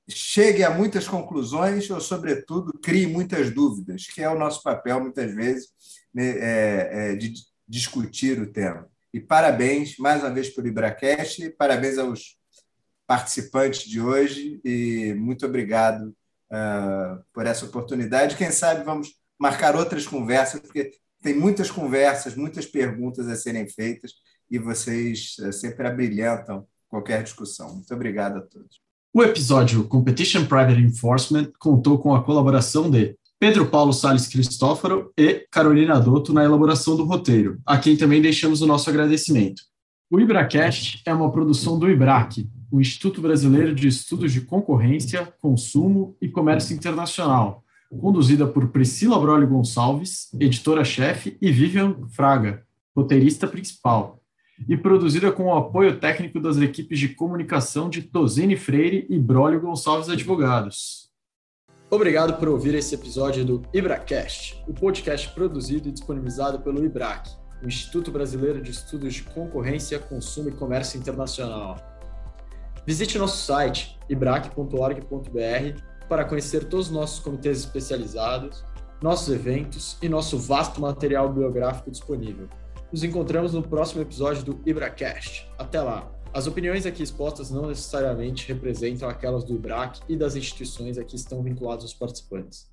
chegue a muitas conclusões ou, sobretudo, crie muitas dúvidas, que é o nosso papel, muitas vezes, né, é, é, de discutir o tema. E parabéns, mais uma vez, pelo Ibracast, parabéns aos participantes de hoje e muito obrigado uh, por essa oportunidade. Quem sabe vamos marcar outras conversas, porque tem muitas conversas, muitas perguntas a serem feitas e vocês uh, sempre abrilhantam qualquer discussão. Muito obrigado a todos. O episódio Competition Private Enforcement contou com a colaboração de Pedro Paulo Sales Cristófaro e Carolina Dotto na elaboração do roteiro, a quem também deixamos o nosso agradecimento. O IbraCast é uma produção do IBRAC, o Instituto Brasileiro de Estudos de Concorrência, Consumo e Comércio Internacional, conduzida por Priscila Brolio Gonçalves, editora-chefe, e Vivian Fraga, roteirista principal, e produzida com o apoio técnico das equipes de comunicação de Tosini Freire e Brolio Gonçalves Advogados. Obrigado por ouvir esse episódio do IbraCast, o podcast produzido e disponibilizado pelo IBRAC, o Instituto Brasileiro de Estudos de Concorrência, Consumo e Comércio Internacional. Visite nosso site ibrac.org.br para conhecer todos os nossos comitês especializados, nossos eventos e nosso vasto material biográfico disponível. Nos encontramos no próximo episódio do IbraCast. Até lá! As opiniões aqui expostas não necessariamente representam aquelas do IBRAC e das instituições a que estão vinculados os participantes.